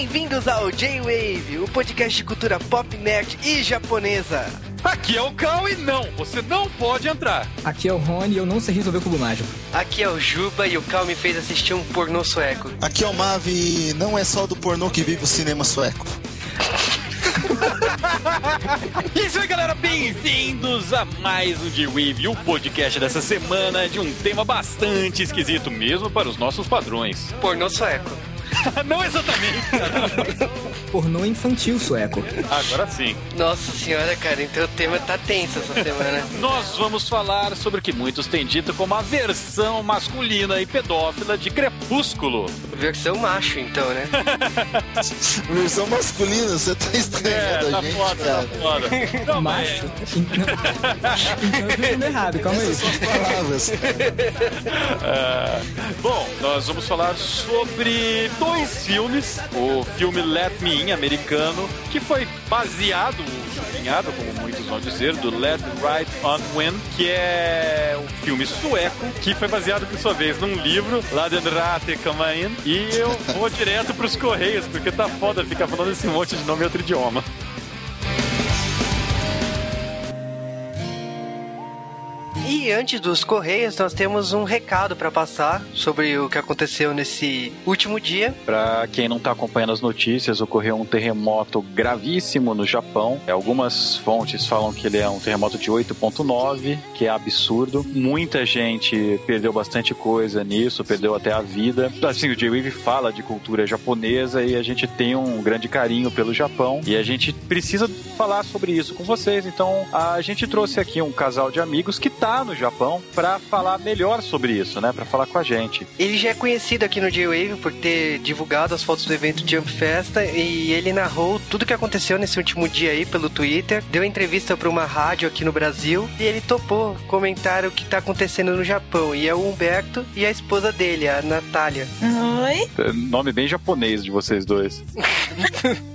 Bem-vindos ao J-Wave, o podcast de cultura pop, nerd e japonesa. Aqui é o Cal e não, você não pode entrar. Aqui é o Rony e eu não sei resolver o cubo mágico. Aqui é o Juba e o Cal me fez assistir um pornô sueco. Aqui é o Mavi e não é só do pornô que vive o cinema sueco. Isso aí, galera, bem-vindos a mais um G-Wave, o podcast dessa semana de um tema bastante esquisito, mesmo para os nossos padrões. Pornô sueco. Não exatamente. Pornô infantil sueco. Agora sim. Nossa senhora, cara, então o tema tá tenso essa semana. Nós vamos falar sobre o que muitos têm dito como a versão masculina e pedófila de Crepúsculo. Versão macho, então, né? Versão masculina, você tá É, estranhando tá a gente, foda, cara. tá foda. Não, mas- Macho? Então, então eu tô errado, calma aí. Essas são as palavras. É, bom, nós vamos falar sobre dois filmes. O filme Let Me In, americano, que foi baseado, chupinhado, como muitos vão dizer, do Let Right On Win, que é um filme sueco, que foi baseado, por sua vez, num livro, lá de Rate Kamain. E eu vou direto pros Correios, porque tá foda ficar falando esse monte de nome em outro idioma. E antes dos Correios, nós temos um recado pra passar sobre o que aconteceu nesse último dia. Para quem não está acompanhando as notícias, ocorreu um terremoto gravíssimo no Japão. Algumas fontes falam que ele é um terremoto de 8.9, que é absurdo. Muita gente perdeu bastante coisa nisso, perdeu até a vida. Assim, o J-Wave fala de cultura japonesa e a gente tem um grande carinho pelo Japão e a gente precisa falar sobre isso com vocês. Então, a gente trouxe aqui um casal de amigos que tá no Japão para falar melhor sobre isso, né? Para falar com a gente. Ele já é conhecido aqui no J-Wave por ter divulgado as fotos do evento Jump Festa e ele narrou tudo que aconteceu nesse último dia aí pelo Twitter, deu entrevista para uma rádio aqui no Brasil e ele topou comentar o que tá acontecendo no Japão. E é o Humberto e a esposa dele, a Natália. Oi? É, Nome bem japonês de vocês dois.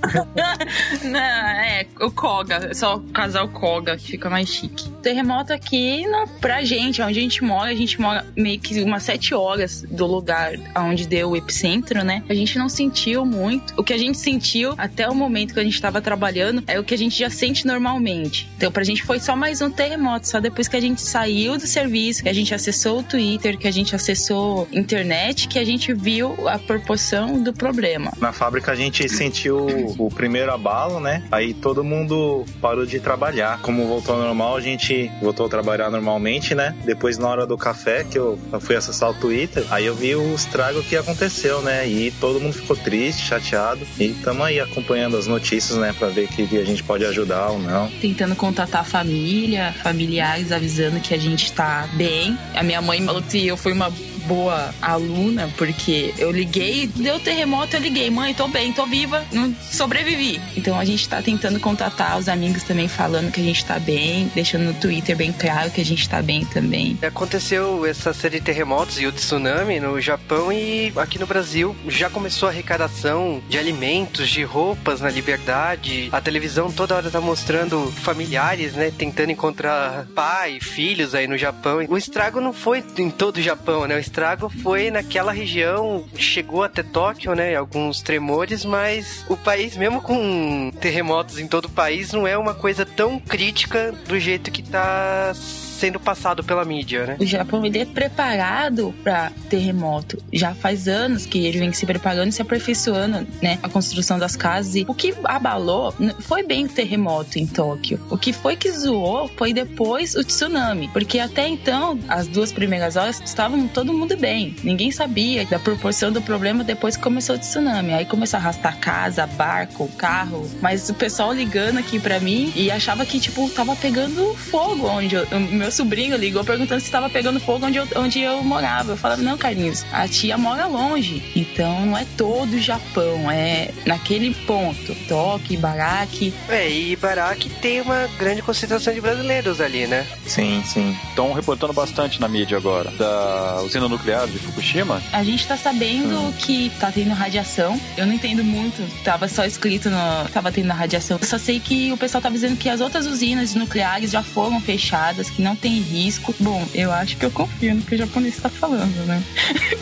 Não, é, o Koga, só o casal Koga, que fica mais chique. Terremoto aqui, não, pra gente, onde a gente mora, a gente mora meio que umas sete horas do lugar onde deu o epicentro, né? A gente não sentiu muito. O que a gente sentiu até o momento que a gente tava trabalhando é o que a gente já sente normalmente. Então, pra gente foi só mais um terremoto, só depois que a gente saiu do serviço, que a gente acessou o Twitter, que a gente acessou internet, que a gente viu a proporção do problema. Na fábrica a gente sentiu o primeiro abalo, né? Aí todo mundo parou de trabalhar. Como voltou ao normal, a gente voltou a trabalhar normalmente, né? Depois, na hora do café, que eu fui acessar o Twitter, aí eu vi o estrago que aconteceu, né? E todo mundo ficou triste, chateado. E estamos aí acompanhando as notícias, né? Pra ver que a gente pode ajudar ou não. tentando contatar a família, familiares avisando que a gente tá bem. A minha mãe falou que eu fui uma boa aluna, porque eu liguei, deu terremoto, eu liguei, mãe, tô bem, tô viva, não sobrevivi. Então a gente tá tentando contatar os amigos também, falando que a gente tá bem, deixando no Twitter bem claro que a gente tá bem também. Aconteceu essa série de terremotos e o tsunami no Japão e aqui no Brasil já começou a arrecadação de alimentos, de roupas na liberdade. A televisão toda hora tá mostrando familiares, né, tentando encontrar pai, filhos aí no Japão. O estrago não foi em todo o Japão, né? O estrago foi naquela região, chegou até Tóquio, né, alguns tremores, mas o país, mesmo com terremotos em todo o país, não é uma coisa tão crítica do jeito que tá sendo passado pela mídia, né? O Japão ele é preparado para terremoto. Já faz anos que ele vem se preparando e se aperfeiçoando, né? A construção das casas. E o que abalou foi bem o terremoto em Tóquio. O que foi que zoou foi depois o tsunami. Porque até então, as duas primeiras horas, estavam todo mundo bem. Ninguém sabia da proporção do problema depois que começou o tsunami. Aí começou a arrastar casa, barco, carro. Mas o pessoal ligando aqui pra mim e achava que, tipo, tava pegando fogo onde o meu sobrinho ligou perguntando se tava pegando fogo onde eu, onde eu morava. Eu falava, não, Carlinhos, a tia mora longe. Então não é todo o Japão, é naquele ponto. Toque, Baraque. É, e Ibaraki tem uma grande concentração de brasileiros ali, né? Sim, sim. Estão reportando bastante na mídia agora. Da usina nuclear de Fukushima. A gente tá sabendo que tá tendo radiação. Eu não entendo muito. Tava só escrito no. Tava tendo radiação. Eu só sei que o pessoal tá dizendo que as outras usinas nucleares já foram fechadas, que não não tem risco. Bom, eu acho que eu confio no que o japonês está falando, né?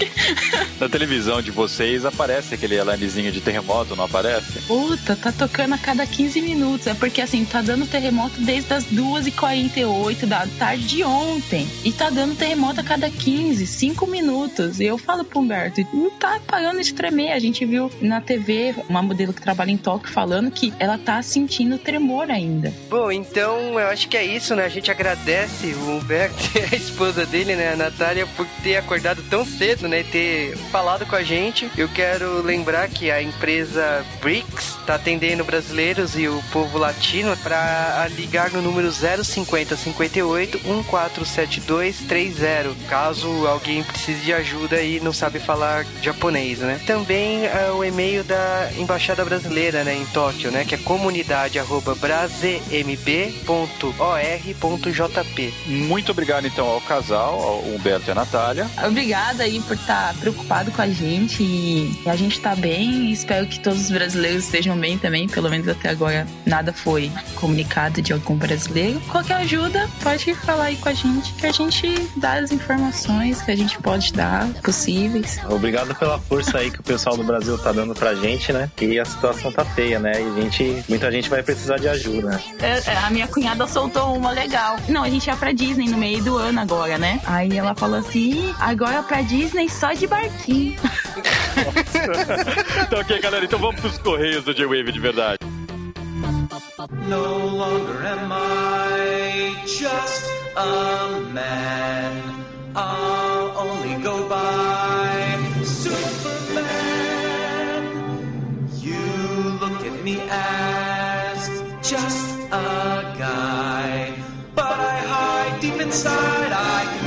Na televisão de vocês aparece aquele alarmezinho de terremoto, não aparece? Puta, tá tocando a cada 15 minutos. É porque assim, tá dando terremoto desde as 2h48 da tarde de ontem. E tá dando terremoto a cada 15, 5 minutos. E eu falo pro Humberto, não tá parando de tremer. A gente viu na TV uma modelo que trabalha em Tóquio falando que ela tá sentindo tremor ainda. Bom, então eu acho que é isso, né? A gente agradece o Humberto e a esposa dele, né, a Natália, por ter acordado tão cedo, né? E ter falado com a gente. Eu quero lembrar que a empresa BRICS tá atendendo brasileiros e o povo latino para ligar no número 050 58 1472 30, caso alguém precise de ajuda e não sabe falar japonês, né? Também é o e-mail da Embaixada Brasileira, né, em Tóquio, né, que é comunidade@brasemb.or.jp. Muito obrigado então ao casal, ao Humberto e a Natália. Obrigada aí por estar preocupado com a gente e a gente tá bem. Espero que todos os brasileiros estejam bem também. Pelo menos até agora nada foi comunicado de algum brasileiro. Qualquer ajuda, pode falar aí com a gente que a gente dá as informações que a gente pode dar possíveis. Obrigado pela força aí que o pessoal do Brasil tá dando pra gente, né? Que a situação tá feia, né? E a gente, muita gente vai precisar de ajuda. É, é, a minha cunhada soltou uma legal. Não, a gente ia pra Disney no meio do ano agora, né? Aí ela falou assim: "Ih, agora pra Disney só de barquinho. então, ok, galera, então vamos pros correios do J-Wave de verdade. No longer am I just a man. I'll only go by Superman. You look at me as just a guy, inside I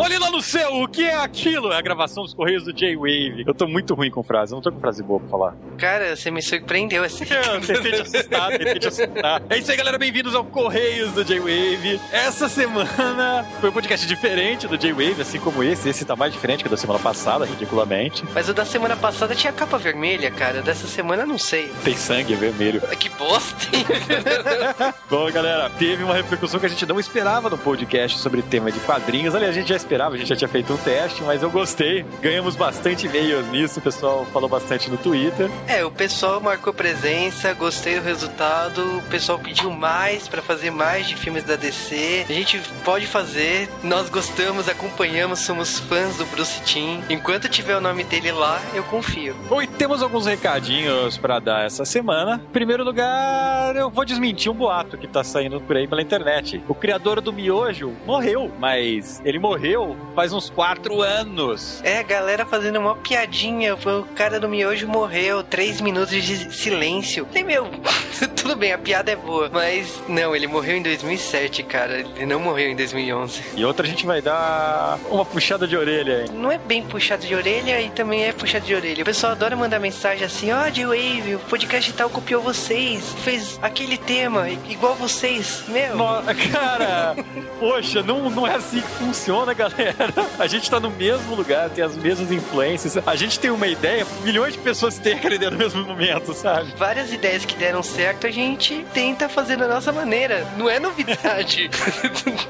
Olhe lá no céu, o que é aquilo? É a gravação dos correios do J-Wave. Eu tô muito ruim com frase, eu não tô com frase boa pra falar. Cara, você me surpreendeu assim. Eu tentei te assustar, tentei te assustar. É isso aí, galera. Bem-vindos ao Correios do J-Wave. Essa semana foi um podcast diferente do J-Wave, assim como esse. Esse tá mais diferente que o da semana passada, ridiculamente. Mas o da semana passada tinha capa vermelha, cara. Dessa semana eu não sei. Tem sangue vermelho. Que bosta, hein? Bom, galera, teve uma repercussão que a gente não esperava no podcast sobre tema de quadrinhos. Aliás, a gente já esperava, a gente já tinha feito um teste, mas eu gostei. Ganhamos bastante e-mails nisso, o pessoal falou bastante no Twitter. É, o pessoal marcou presença, gostei do resultado. O pessoal pediu mais pra fazer mais de filmes da DC. A gente pode fazer, nós gostamos, acompanhamos, somos fãs do Bruce Timm. Enquanto tiver o nome dele lá, eu confio. Bom, e temos alguns recadinhos pra dar essa semana. Em primeiro lugar, eu vou desmentir um boato que tá saindo por aí pela internet. O criador do Miojo morreu, mas ele morreu faz uns quatro anos. É, a galera fazendo uma piadinha. O cara do miojo morreu, três minutos de silêncio. E meu, tudo bem, a piada é boa. Mas não, ele morreu em 2007, cara. Ele não morreu em 2011. E outra a gente vai dar uma puxada de orelha aí. Não é bem puxado de orelha e também é puxado de orelha. O pessoal adora mandar mensagem assim: Ó, oh, J-Wave, o podcast tal copiou vocês, fez aquele tema igual vocês. Meu. No- cara, poxa, não, não é assim que funciona, galera. A gente tá no mesmo lugar, tem as mesmas influências. A gente tem uma ideia, milhões de pessoas têm aquela ideia no mesmo momento, sabe? Várias ideias que deram certo, a gente tenta fazer da nossa maneira. Não é novidade.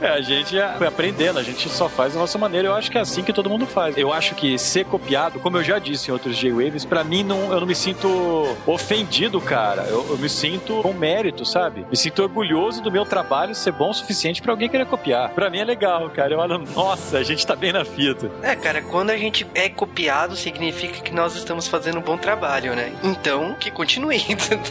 É, a gente foi aprendendo, a gente só faz da nossa maneira. Eu acho que é assim que todo mundo faz. Eu acho que ser copiado, como eu já disse em outros J-Waves, pra mim não, eu não me sinto ofendido, cara. Eu, eu me sinto com mérito, sabe? Me sinto orgulhoso do meu trabalho ser bom o suficiente pra alguém querer copiar. Pra mim é legal, cara. Eu olho, nossa, a gente tá bem na fita. É, cara, quando a gente é copiado, significa que nós estamos fazendo um bom trabalho, né? Então, que continue.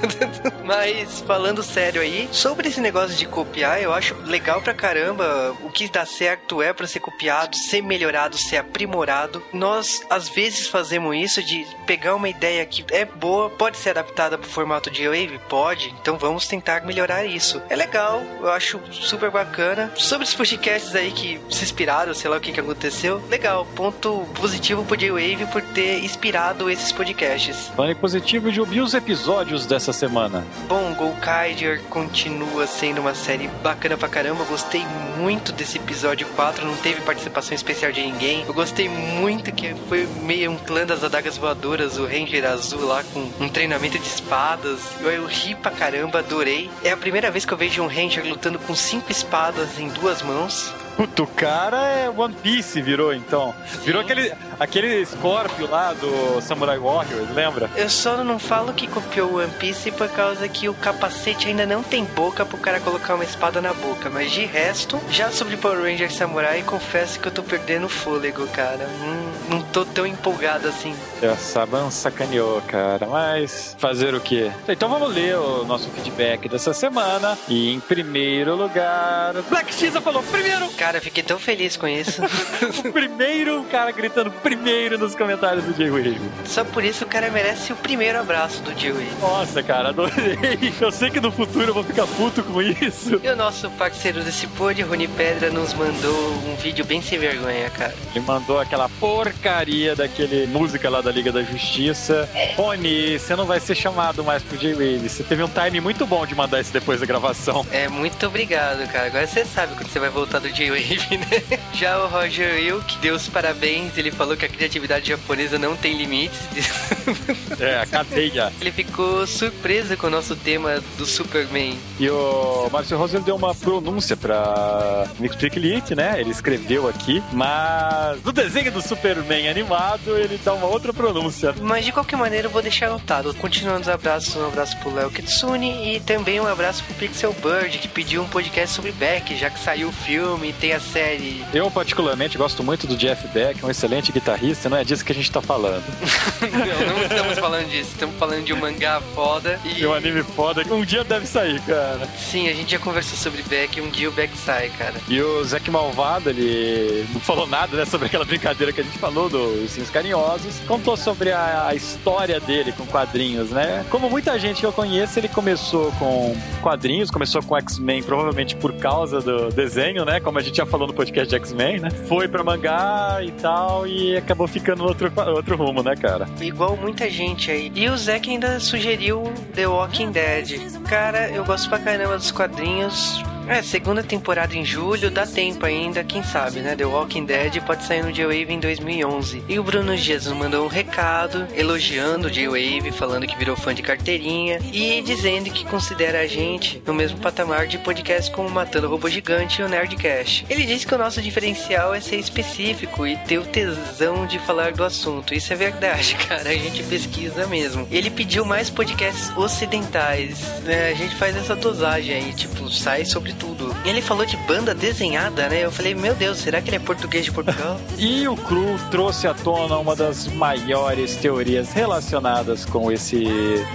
Mas, falando sério aí, sobre esse negócio de copiar, eu acho legal pra caramba. O que dá certo é pra ser copiado, ser melhorado, ser aprimorado. Nós, às vezes, fazemos isso de pegar uma ideia que é boa, pode ser adaptada pro formato de Wave? Pode. Então vamos tentar melhorar isso. É legal, eu acho super bacana. Sobre os podcasts aí que se inspiraram, sei lá o que, que aconteceu. Legal, ponto positivo pro J-Wave por ter inspirado esses podcasts. Em positivo, de ouvir os episódios dessa semana. Bom, Golkaider continua sendo uma série bacana pra caramba. Gostei muito desse episódio 4, não teve participação especial de ninguém. Eu gostei muito que foi meio um clã das adagas voadoras, o Ranger azul lá com um treinamento de espadas. Eu, eu ri pra caramba, adorei. É a primeira vez que eu vejo um Ranger lutando com cinco espadas em duas mãos. Puta, o cara é One Piece, virou então. Virou aquele, aquele Scorpio lá do Samurai Warriors, lembra? Eu só não falo que copiou o One Piece por causa que o capacete ainda não tem boca pro cara colocar uma espada na boca. Mas de resto, já sobre Power Ranger Samurai, confesso que eu tô perdendo o fôlego, cara. Não, não tô tão empolgado assim. A Saban sacaneou, cara. Mas fazer o quê? Então vamos ler o nosso feedback dessa semana. E em primeiro lugar, Black Xisa falou primeiro! Cara, fiquei tão feliz com isso. o primeiro, o cara gritando primeiro nos comentários do J-Wave. Só por isso o cara merece o primeiro abraço do J-Wave. Nossa, cara, adorei. Eu sei que no futuro eu vou ficar puto com isso. E o nosso parceiro desse pod, Rony Pedra, nos mandou um vídeo bem sem vergonha, cara. Ele mandou aquela porcaria daquele música lá da Liga da Justiça. Rony, você não vai ser chamado mais pro J-Wave. Você teve um time muito bom de mandar isso depois da gravação. É, muito obrigado, cara. Agora você sabe quando você vai voltar do J-Wave, né? Já o Roger Wilk deu os parabéns. Ele falou que a criatividade japonesa não tem limites. É, a cadeia. Ele ficou surpreso com o nosso tema do Superman. E o Márcio Rosa deu uma pronúncia pra Mixtrick Elite, né? Ele escreveu aqui, mas no desenho do Superman animado ele dá uma outra pronúncia. Mas de qualquer maneira eu vou deixar anotado. Continuando os abraços, um abraço pro Léo Kitsune e também um abraço pro Pixel Bird, que pediu um podcast sobre Beck, já que saiu o filme e tem a série. Eu, particularmente, gosto muito do Jeff Beck, um excelente guitarrista, não é disso que a gente tá falando. não, não estamos falando disso, estamos falando de um mangá foda e. Um anime foda que um dia deve sair, cara. Sim, a gente já conversou sobre Beck e um dia o Beck sai, cara. E o Zack Malvado, ele não falou nada né, sobre aquela brincadeira que a gente falou dos Ursinhos Carinhosos. Contou sobre a, a história dele com quadrinhos, né? Como muita gente que eu conheço, ele começou com quadrinhos, começou com X-Men provavelmente por causa do desenho, né? Como a gente já falou no podcast de X-Men, né? Foi pra mangá e tal e acabou ficando outro, outro rumo, né, cara? Igual muita gente aí. E o Zack ainda sugeriu The Walking Dead. Cara, eu gosto pra caramba dos quadrinhos. É, segunda temporada em julho, dá tempo ainda, quem sabe, né? The Walking Dead pode sair no J-Wave em 2011. E o Bruno nos mandou um recado elogiando o J-Wave, falando que virou fã de carteirinha e dizendo que considera a gente no mesmo patamar de podcast como Matando Robô Gigante e o Nerdcast. Ele disse que o nosso diferencial é ser específico e ter o tesão de falar do assunto. Isso é verdade, cara, a gente pesquisa mesmo. Ele pediu mais podcasts ocidentais, né? A gente faz essa dosagem aí, tipo, sai sobre tudo. E ele falou de banda desenhada, né? Eu falei, meu Deus, será que ele é português de Portugal? E o Cru trouxe à tona uma das maiores teorias relacionadas com esse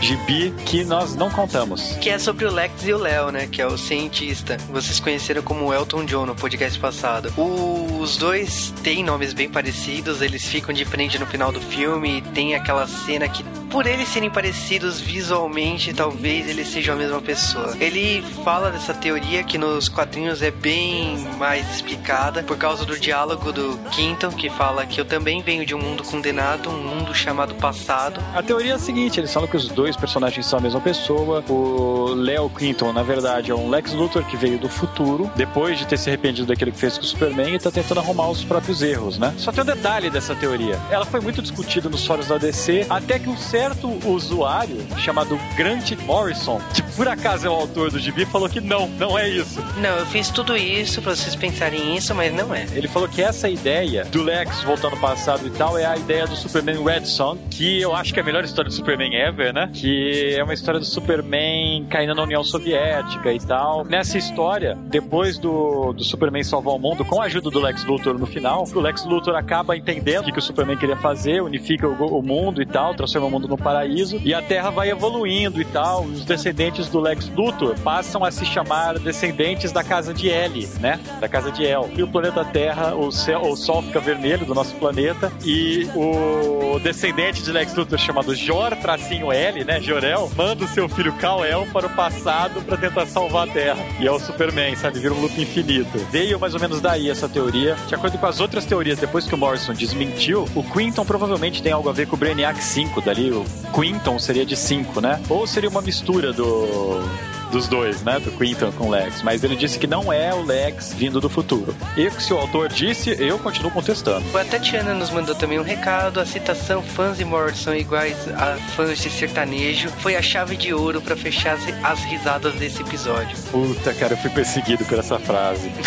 gibi que nós não contamos. que é sobre o Lex e o Léo, né? Que é o cientista. Vocês conheceram como Elton John no podcast passado. Os dois têm nomes bem parecidos, eles ficam de frente no final do filme e tem aquela cena que, por eles serem parecidos visualmente, talvez eles sejam a mesma pessoa. Ele fala dessa teoria que nos quadrinhos é bem mais explicada por causa do diálogo do Quinton, que fala que eu também venho de um mundo condenado, um mundo chamado passado. A teoria é a seguinte: eles falam que os dois personagens são a mesma pessoa. O Leo Clinton, na verdade, é um Lex Luthor que veio do futuro, depois de ter se arrependido daquilo que fez com o Superman e tá tentando arrumar os próprios erros, né? Só tem um detalhe dessa teoria. Ela foi muito discutida nos fóruns da DC, até que um certo usuário, chamado Grant Morrison, que por acaso é o autor do gibi, falou que não, não é isso. Não, eu fiz tudo isso pra vocês pensarem isso, mas não é. Ele falou que essa ideia do Lex voltando ao passado e tal é a ideia do Superman Red Son, que eu acho que é a melhor história do Superman ever, né? Que é uma história do Superman caindo na União Soviética e tal. Nessa história, depois do, do Superman salvar o mundo, com a ajuda do Lex Luthor no final, o Lex Luthor acaba entendendo o que, que o Superman queria fazer, unifica o, o mundo e tal, transforma o mundo no paraíso, e a Terra vai evoluindo e tal. Os descendentes do Lex Luthor passam a se chamar descendentes descendentes da casa de L, né? Da casa de El. E o planeta Terra, o, céu, o Sol fica vermelho do nosso planeta e o descendente de Lex Luthor chamado Jor tracinho L, né? Jorel, manda o seu filho Kal-El para o passado para tentar salvar a Terra. E é o Superman, sabe? Vira um loop infinito. Veio mais ou menos daí essa teoria. De acordo com as outras teorias, depois que o Morrison desmentiu, o Quinton provavelmente tem algo a ver com o Brainiac 5 dali. O Quinton seria de 5, né? Ou seria uma mistura do Oh. Dos dois, né? Do Quinton com o Lex. Mas ele disse que não é o Lex vindo do futuro. E se o autor disse, eu continuo contestando. A Tatiana nos mandou também um recado. A citação fãs e Morrison iguais a fãs de sertanejo foi a chave de ouro para fechar as, as risadas desse episódio. Puta, cara, eu fui perseguido por essa frase.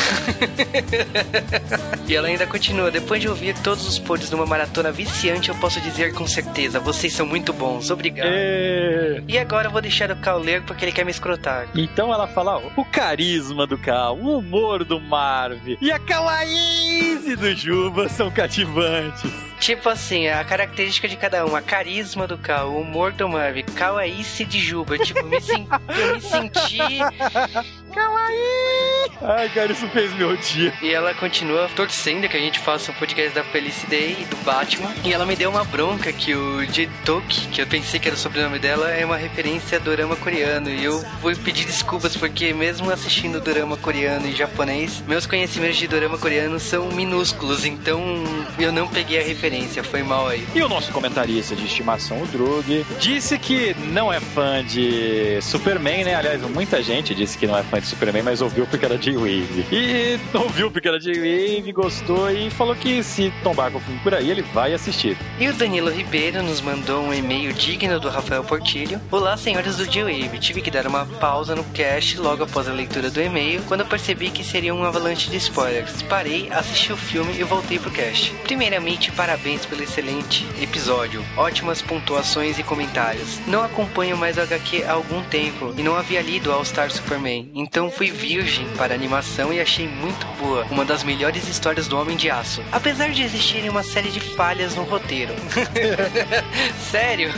E ela ainda continua. Depois de ouvir todos os pods numa maratona viciante, eu posso dizer com certeza, vocês são muito bons. Obrigado. É. E agora eu vou deixar o Cal ler porque ele quer me escrotar. Então ela fala, ó, o carisma do Cal, o humor do Marv e a kawaii do Juba são cativantes. Tipo assim, a característica de cada um, a carisma do Cal, o humor do Marv, Kawaiice de Juba. Tipo, me sen- eu me senti. Ai, cara, isso fez meu dia. E ela continua torcendo que a gente faça um podcast da Felicity e do Batman. E ela me deu uma bronca que o Jitoki, que eu pensei que era o sobrenome dela, é uma referência a dorama coreano. E eu vou pedir desculpas porque mesmo assistindo dorama coreano e japonês, meus conhecimentos de dorama coreano são minúsculos. Então eu não peguei a referência, foi mal aí. E o nosso comentarista de estimação, o Drug, disse que não é fã de Superman, né? Aliás, muita gente disse que não é fã de Superman, mas ouviu porque era J-Wave. E ouviu porque era J-Wave, gostou e falou que se tombar com o filme por aí, ele vai assistir. E o Danilo Ribeiro nos mandou um e-mail digno do Rafael Portilho. Olá, senhores do G-Wave. Tive que dar uma pausa no cast logo após a leitura do e-mail, quando eu percebi que seria um avalanche de spoilers. Parei, assisti o filme e voltei pro cast. Primeiramente, parabéns pelo excelente episódio. Ótimas pontuações e comentários. Não acompanho mais o HQ há algum tempo e não havia lido All Star Superman, então fui virgem para a animação e achei muito boa. Uma das melhores histórias do Homem de Aço. Apesar de existirem uma série de falhas no roteiro. Sério?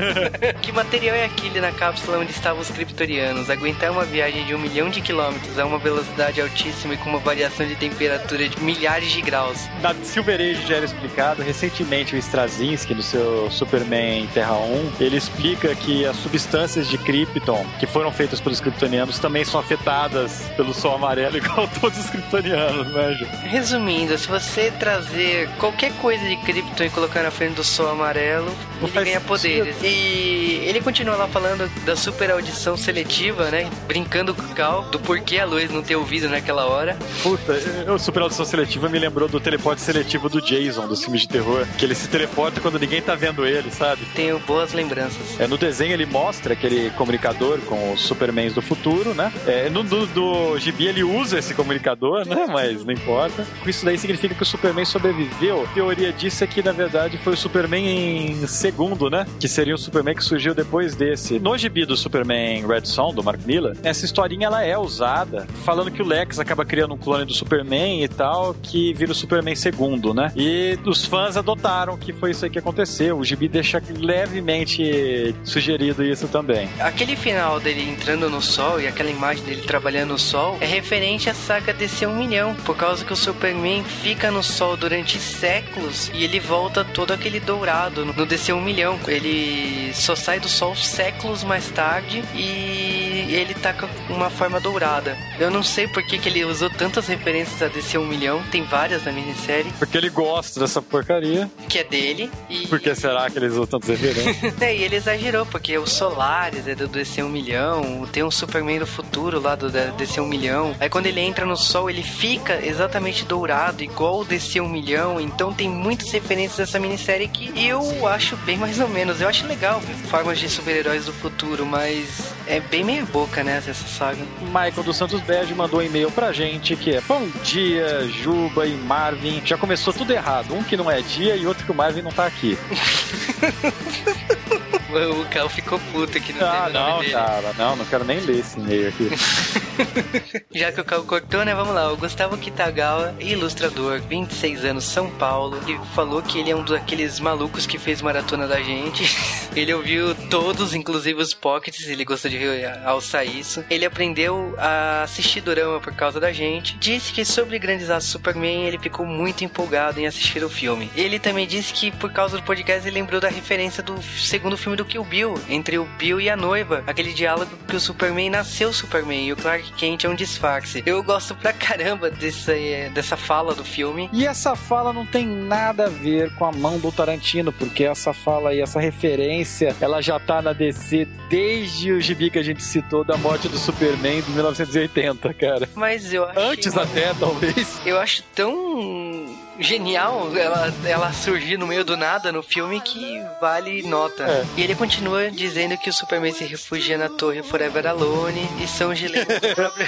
que material é aquele na cápsula onde estavam os kryptorianos? Aguentar uma viagem de um milhão de quilômetros a uma velocidade altíssima e com uma variação de temperatura de milhares de graus. Na Silver Age já era explicado, recentemente o Straczynski, no seu Superman Terra 1, ele explica que as substâncias de Krypton que foram feitas pelos kryptonianos também são afetadas pelo sol amarelo, igual todos os kryptonianos, né, Ju? Resumindo, se você trazer qualquer coisa de Krypton e colocar na frente do sol amarelo, Não ele ganha sentido. poderes. E ele continua lá falando da super audição seletiva, né? Brincando com o Cal, do porquê a Lois não ter ouvido naquela hora. Puta, o Super Audição Seletiva me lembrou do teleporte seletivo do Jason, dos filmes de terror, que ele se teleporta quando ninguém tá vendo ele, sabe? Tenho boas lembranças. É, no desenho ele mostra aquele comunicador com os Supermans do futuro, né? É, no do, do gibi ele usa esse comunicador, né? Mas não importa. Isso daí significa que o Superman sobreviveu. A teoria disso é que, na verdade, foi o Superman em segundo, né? Que seria o Superman que surgiu depois desse. No gibi do Superman Red Son, do Mark Miller, essa historinha ela é usada, falando que o Lex acaba criando um clone do Superman e tal, que vira o Superman segundo, né? E os fãs adotaram que foi isso aí que aconteceu. O gibi deixa levemente sugerido isso também. Aquele final dele entrando no sol e aquela imagem dele trabalhando no sol é referente à saga DC 1 milhão, por causa que o Superman fica no sol durante séculos e ele volta todo aquele dourado no DC 1 milhão. Ele só sai do sol séculos mais tarde e ele tá com uma forma dourada. Eu não sei por que, que ele usou tantas referências a DC 1 milhão, tem várias na minissérie, Porque ele gosta dessa porcaria. que é dele. E... Por que será que eles usam tantos referências? É, e ele exagerou, porque o Solaris é do DC 1 milhão, tem um Superman do futuro lá do DC 1 milhão. Aí quando ele entra no sol, ele fica exatamente dourado, igual o DC 1 milhão. Então tem muitas referências dessa minissérie que eu acho bem mais ou menos. Eu acho legal formas de super-heróis do futuro, mas é bem meia boca, né, essa saga. Michael dos Santos Bege mandou um e-mail pra gente que é Bom dia, Juba e Marvin. Já começou tudo errado. Um que não é dia e outro que o Marvin não tá aqui. O Cal ficou puto que não Ah, não, dele. cara. Não, não quero nem ler esse e-mail aqui. Já que o Cal cortou, né? Vamos lá. O Gustavo Kitagawa, ilustrador, 26 anos, São Paulo. Ele falou que ele é um daqueles malucos que fez maratona da gente. Ele ouviu todos, inclusive os pockets, ele gostou de alçar isso. Ele aprendeu a assistir Dorama por causa da gente. Disse que sobre Grandes Aços Superman ele ficou muito empolgado em assistir o filme. Ele também disse que por causa do podcast ele lembrou da referência do segundo filme do Kill Bill, entre o Bill e a noiva. Aquele diálogo que o Superman nasceu Superman e o Clark Kent é um disfarce. Eu gosto pra caramba dessa, dessa fala do filme. E essa fala não tem nada a ver com a mão do Tarantino, porque essa fala e essa referência, ela já tá na DC desde o gibi que a gente citou da morte do Superman de 1980, cara. Mas eu acho. Antes até, talvez. Eu acho tão genial ela, ela surgir no meio do nada no filme que vale nota. É. E ele continua dizendo que o Superman se refugia na torre Forever Alone e são os giletes do próprio...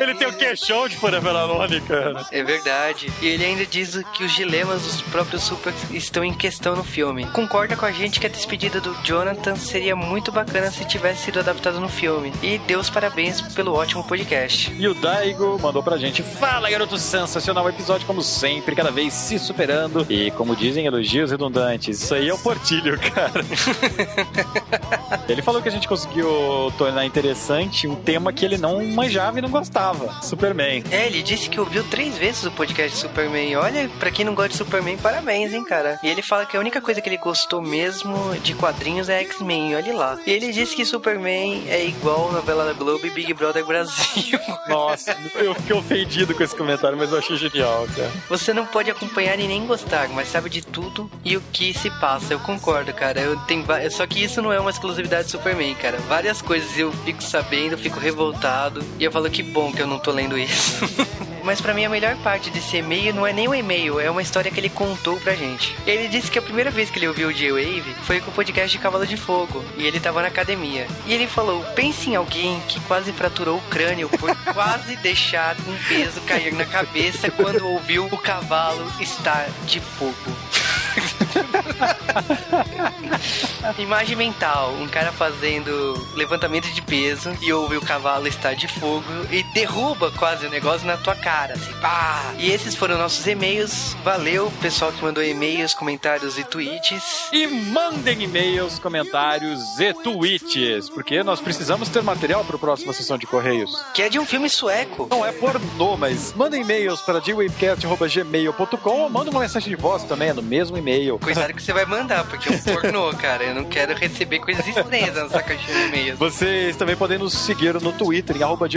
Ele tem o queixão de Forever Alone, cara. É verdade. E ele ainda diz que os dilemas dos próprios super estão em questão no filme. Concorda com a gente que a despedida do Jonathan seria muito bacana se tivesse sido adaptado no filme. E deu os parabéns pelo ótimo podcast. E o Daigo mandou pra gente: Fala, garoto sensacional episódio, como sempre, cada vez se superando. E como dizem, elogios redundantes. Isso aí é o Portilho, cara. ele falou que a gente conseguiu tornar interessante um tema que ele não manjava e não gostava: Superman. É, ele disse que ouviu três vezes o podcast de Superman. Olha, pra quem não gosta de Superman, parabéns, hein, cara. E ele fala que a única coisa que ele gostou mesmo de quadrinhos é X-Men, olha lá. E ele disse que Superman é igual novela da Globo e Big Brother Brasil. Nossa, eu fiquei ofendido com esse comentário, mas eu achei genial, cara. Você não pode acompanhar e nem gostar, mas sabe de tudo e o que se passa. Eu concordo, cara. Eu tenho Só que isso não é uma exclusividade do Superman, cara. Várias coisas eu fico sabendo, fico revoltado. E eu falo que bom que eu não tô lendo isso. Mas pra mim a melhor parte desse e-mail não é nem o e-mail, é uma história que ele contou pra gente. Ele disse que a primeira vez que ele ouviu o J-Wave foi com o podcast de Cavalo de Fogo, e ele tava na academia. E ele falou: pense em alguém que quase fraturou o crânio por quase deixar um peso cair na cabeça quando ouviu o cavalo estar de fogo. Imagem mental, um cara fazendo levantamento de peso e ouve o cavalo estar de fogo e derruba quase o negócio na tua cara, assim, pá! E esses foram nossos e-mails. Valeu, pessoal que mandou e-mails, comentários e tweets. E mandem e-mails, comentários e tweets, porque nós precisamos ter material para a próxima sessão de Correios. Que é de um filme sueco. Não é pornô, mas mandem e-mails para gwavecast.gmail.com ou manda uma mensagem de voz também, é no mesmo e-mail. Cuidado que você vai mandar, porque é um pornô, cara. Eu não quero receber coisas estranhas nessa caixinha de e-mails. Vocês também podem nos seguir no Twitter, em arroba.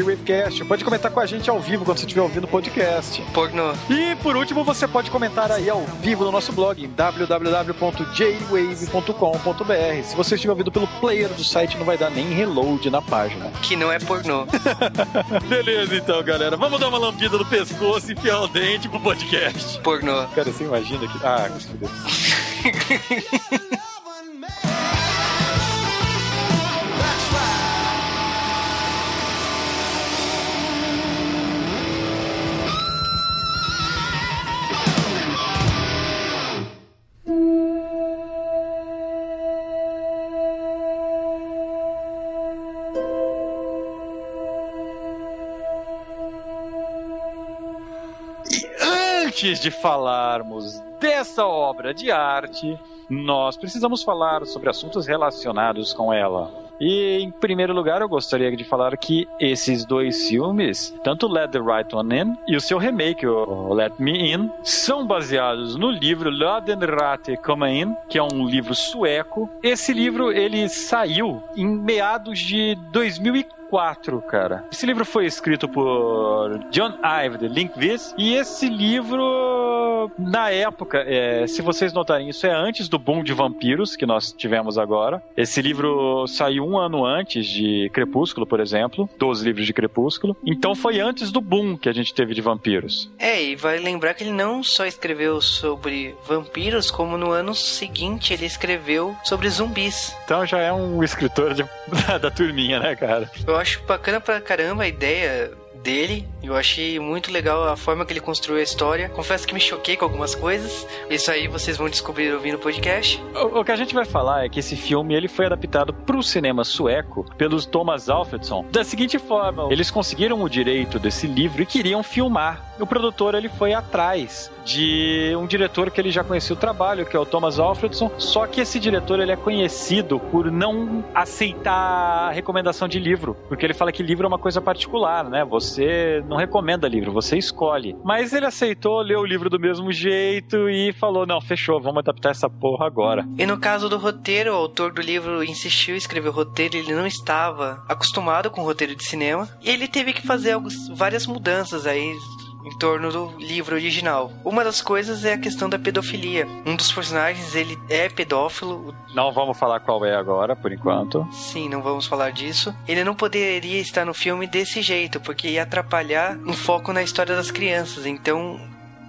Pode comentar com a gente ao vivo quando você estiver ouvindo o podcast. Pornô. E por último, você pode comentar aí ao vivo no nosso blog em www.jwave.com.br. Se você estiver ouvindo pelo player do site, não vai dar nem reload na página. Que não é pornô. Beleza, então, galera. Vamos dar uma lambida no pescoço e enfiar o dente pro podcast. Pornô. Cara, você imagina que. Ah, que. Antes de falarmos dessa obra de arte, nós precisamos falar sobre assuntos relacionados com ela. E em primeiro lugar, eu gostaria de falar que esses dois filmes, tanto Let the Right One In e o seu remake, o Let Me In, são baseados no livro Let den Rate Komma In, que é um livro sueco. Esse livro ele saiu em meados de 2004, cara. Esse livro foi escrito por John Ive de Linkvis e esse livro, na época, é, se vocês notarem, isso é antes do boom de vampiros que nós tivemos agora. Esse livro saiu um ano antes de Crepúsculo, por exemplo, dos livros de Crepúsculo. Então foi antes do boom que a gente teve de vampiros. É, e vai lembrar que ele não só escreveu sobre vampiros, como no ano seguinte ele escreveu sobre zumbis. Então já é um escritor de- da, da turminha, né, cara? Eu acho bacana pra caramba a ideia dele. Eu achei muito legal a forma que ele construiu a história. Confesso que me choquei com algumas coisas. Isso aí vocês vão descobrir ouvindo o podcast. O, o que a gente vai falar é que esse filme ele foi adaptado para o cinema sueco pelos Thomas Alfredson da seguinte forma: eles conseguiram o direito desse livro e queriam filmar o produtor ele foi atrás de um diretor que ele já conhecia o trabalho, que é o Thomas Alfredson. Só que esse diretor ele é conhecido por não aceitar recomendação de livro, porque ele fala que livro é uma coisa particular, né? Você não recomenda livro, você escolhe. Mas ele aceitou, leu o livro do mesmo jeito e falou: "Não, fechou, vamos adaptar essa porra agora". E no caso do roteiro, o autor do livro insistiu em escrever o roteiro, ele não estava acostumado com roteiro de cinema, e ele teve que fazer alguns, várias mudanças aí em torno do livro original. Uma das coisas é a questão da pedofilia. Um dos personagens, ele é pedófilo. Não vamos falar qual é agora, por enquanto. Sim, não vamos falar disso. Ele não poderia estar no filme desse jeito, porque ia atrapalhar um foco na história das crianças. Então,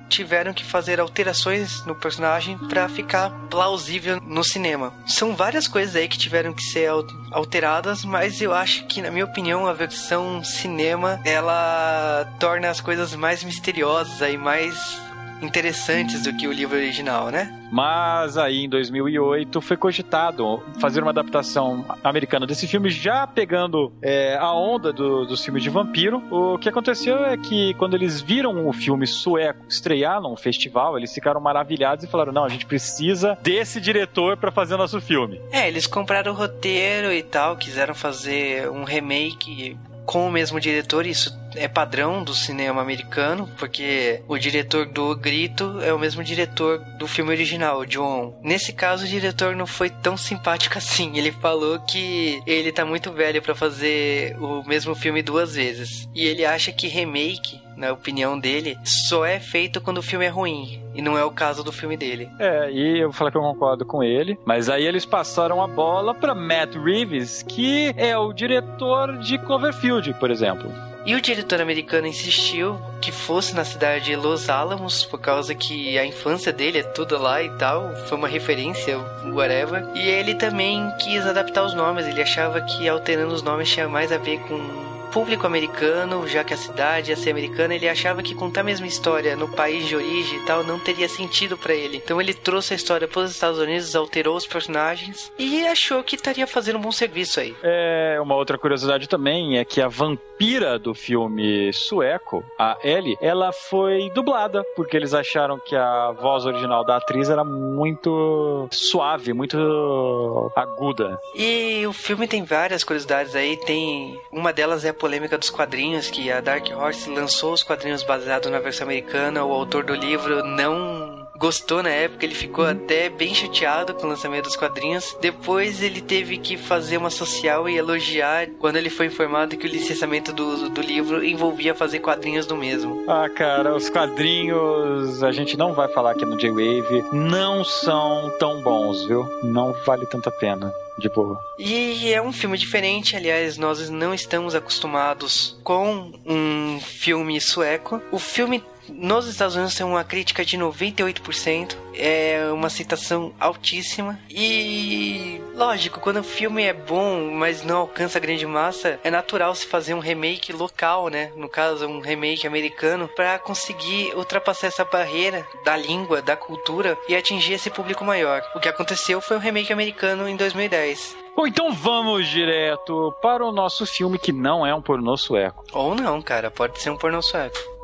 tiveram que fazer alterações no personagem para ficar plausível no cinema. São várias coisas aí que tiveram que ser al- alteradas, mas eu acho que, na minha opinião, a versão cinema ela torna as coisas mais misteriosas aí, mais interessantes do que o livro original, né? Mas aí em 2008 foi cogitado fazer uma adaptação americana desse filme, já pegando é, a onda do, dos filmes de vampiro. O que aconteceu é que quando eles viram o filme sueco estrear num festival, eles ficaram maravilhados e falaram: não, a gente precisa desse diretor para fazer nosso filme. É, eles compraram o roteiro e tal, quiseram fazer um remake com o mesmo diretor, isso é padrão do cinema americano, porque o diretor do Grito é o mesmo diretor do filme original, John. Nesse caso, o diretor não foi tão simpático assim. Ele falou que ele tá muito velho para fazer o mesmo filme duas vezes. E ele acha que remake, na opinião dele, só é feito quando o filme é ruim. E não é o caso do filme dele. É, e eu vou falar que eu concordo com ele, mas aí eles passaram a bola para Matt Reeves, que é o diretor de Cloverfield, por exemplo. E o diretor americano insistiu que fosse na cidade de Los Alamos, por causa que a infância dele é tudo lá e tal, foi uma referência, whatever. E ele também quis adaptar os nomes, ele achava que alterando os nomes tinha mais a ver com público americano, já que a cidade ia ser americana, ele achava que contar a mesma história no país de origem e tal não teria sentido para ele. Então ele trouxe a história para os Estados Unidos, alterou os personagens e achou que estaria fazendo um bom serviço aí. É, uma outra curiosidade também é que a vampira do filme sueco, a Ellie, ela foi dublada, porque eles acharam que a voz original da atriz era muito suave, muito aguda. E o filme tem várias curiosidades aí, tem uma delas é a polêmica dos quadrinhos, que a Dark Horse lançou os quadrinhos baseados na versão americana, o autor do livro não gostou na época, ele ficou até bem chateado com o lançamento dos quadrinhos. Depois ele teve que fazer uma social e elogiar quando ele foi informado que o licenciamento do, do livro envolvia fazer quadrinhos do mesmo. Ah, cara, os quadrinhos, a gente não vai falar aqui no J-Wave, não são tão bons, viu? Não vale tanta pena. De boa. E é um filme diferente, aliás, nós não estamos acostumados com um filme sueco. O filme nos Estados Unidos tem uma crítica de 98%, é uma aceitação altíssima. E lógico, quando o filme é bom, mas não alcança a grande massa, é natural se fazer um remake local, né? No caso, um remake americano, para conseguir ultrapassar essa barreira da língua, da cultura e atingir esse público maior. O que aconteceu foi um remake americano em 2010. Bom, então vamos direto para o nosso filme que não é um pornô sueco. Ou não, cara, pode ser um pornô sueco.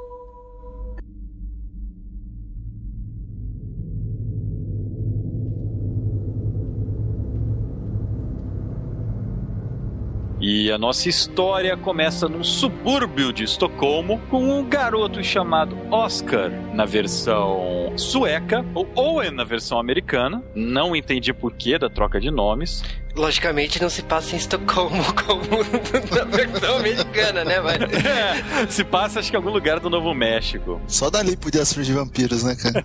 E a nossa história começa num subúrbio de Estocolmo com um garoto chamado Oscar na versão sueca, ou Owen na versão americana. Não entendi porquê da troca de nomes. Logicamente não se passa em Estocolmo como na versão americana, né, mas... É, se passa acho que em algum lugar do Novo México. Só dali podia surgir vampiros, né, cara?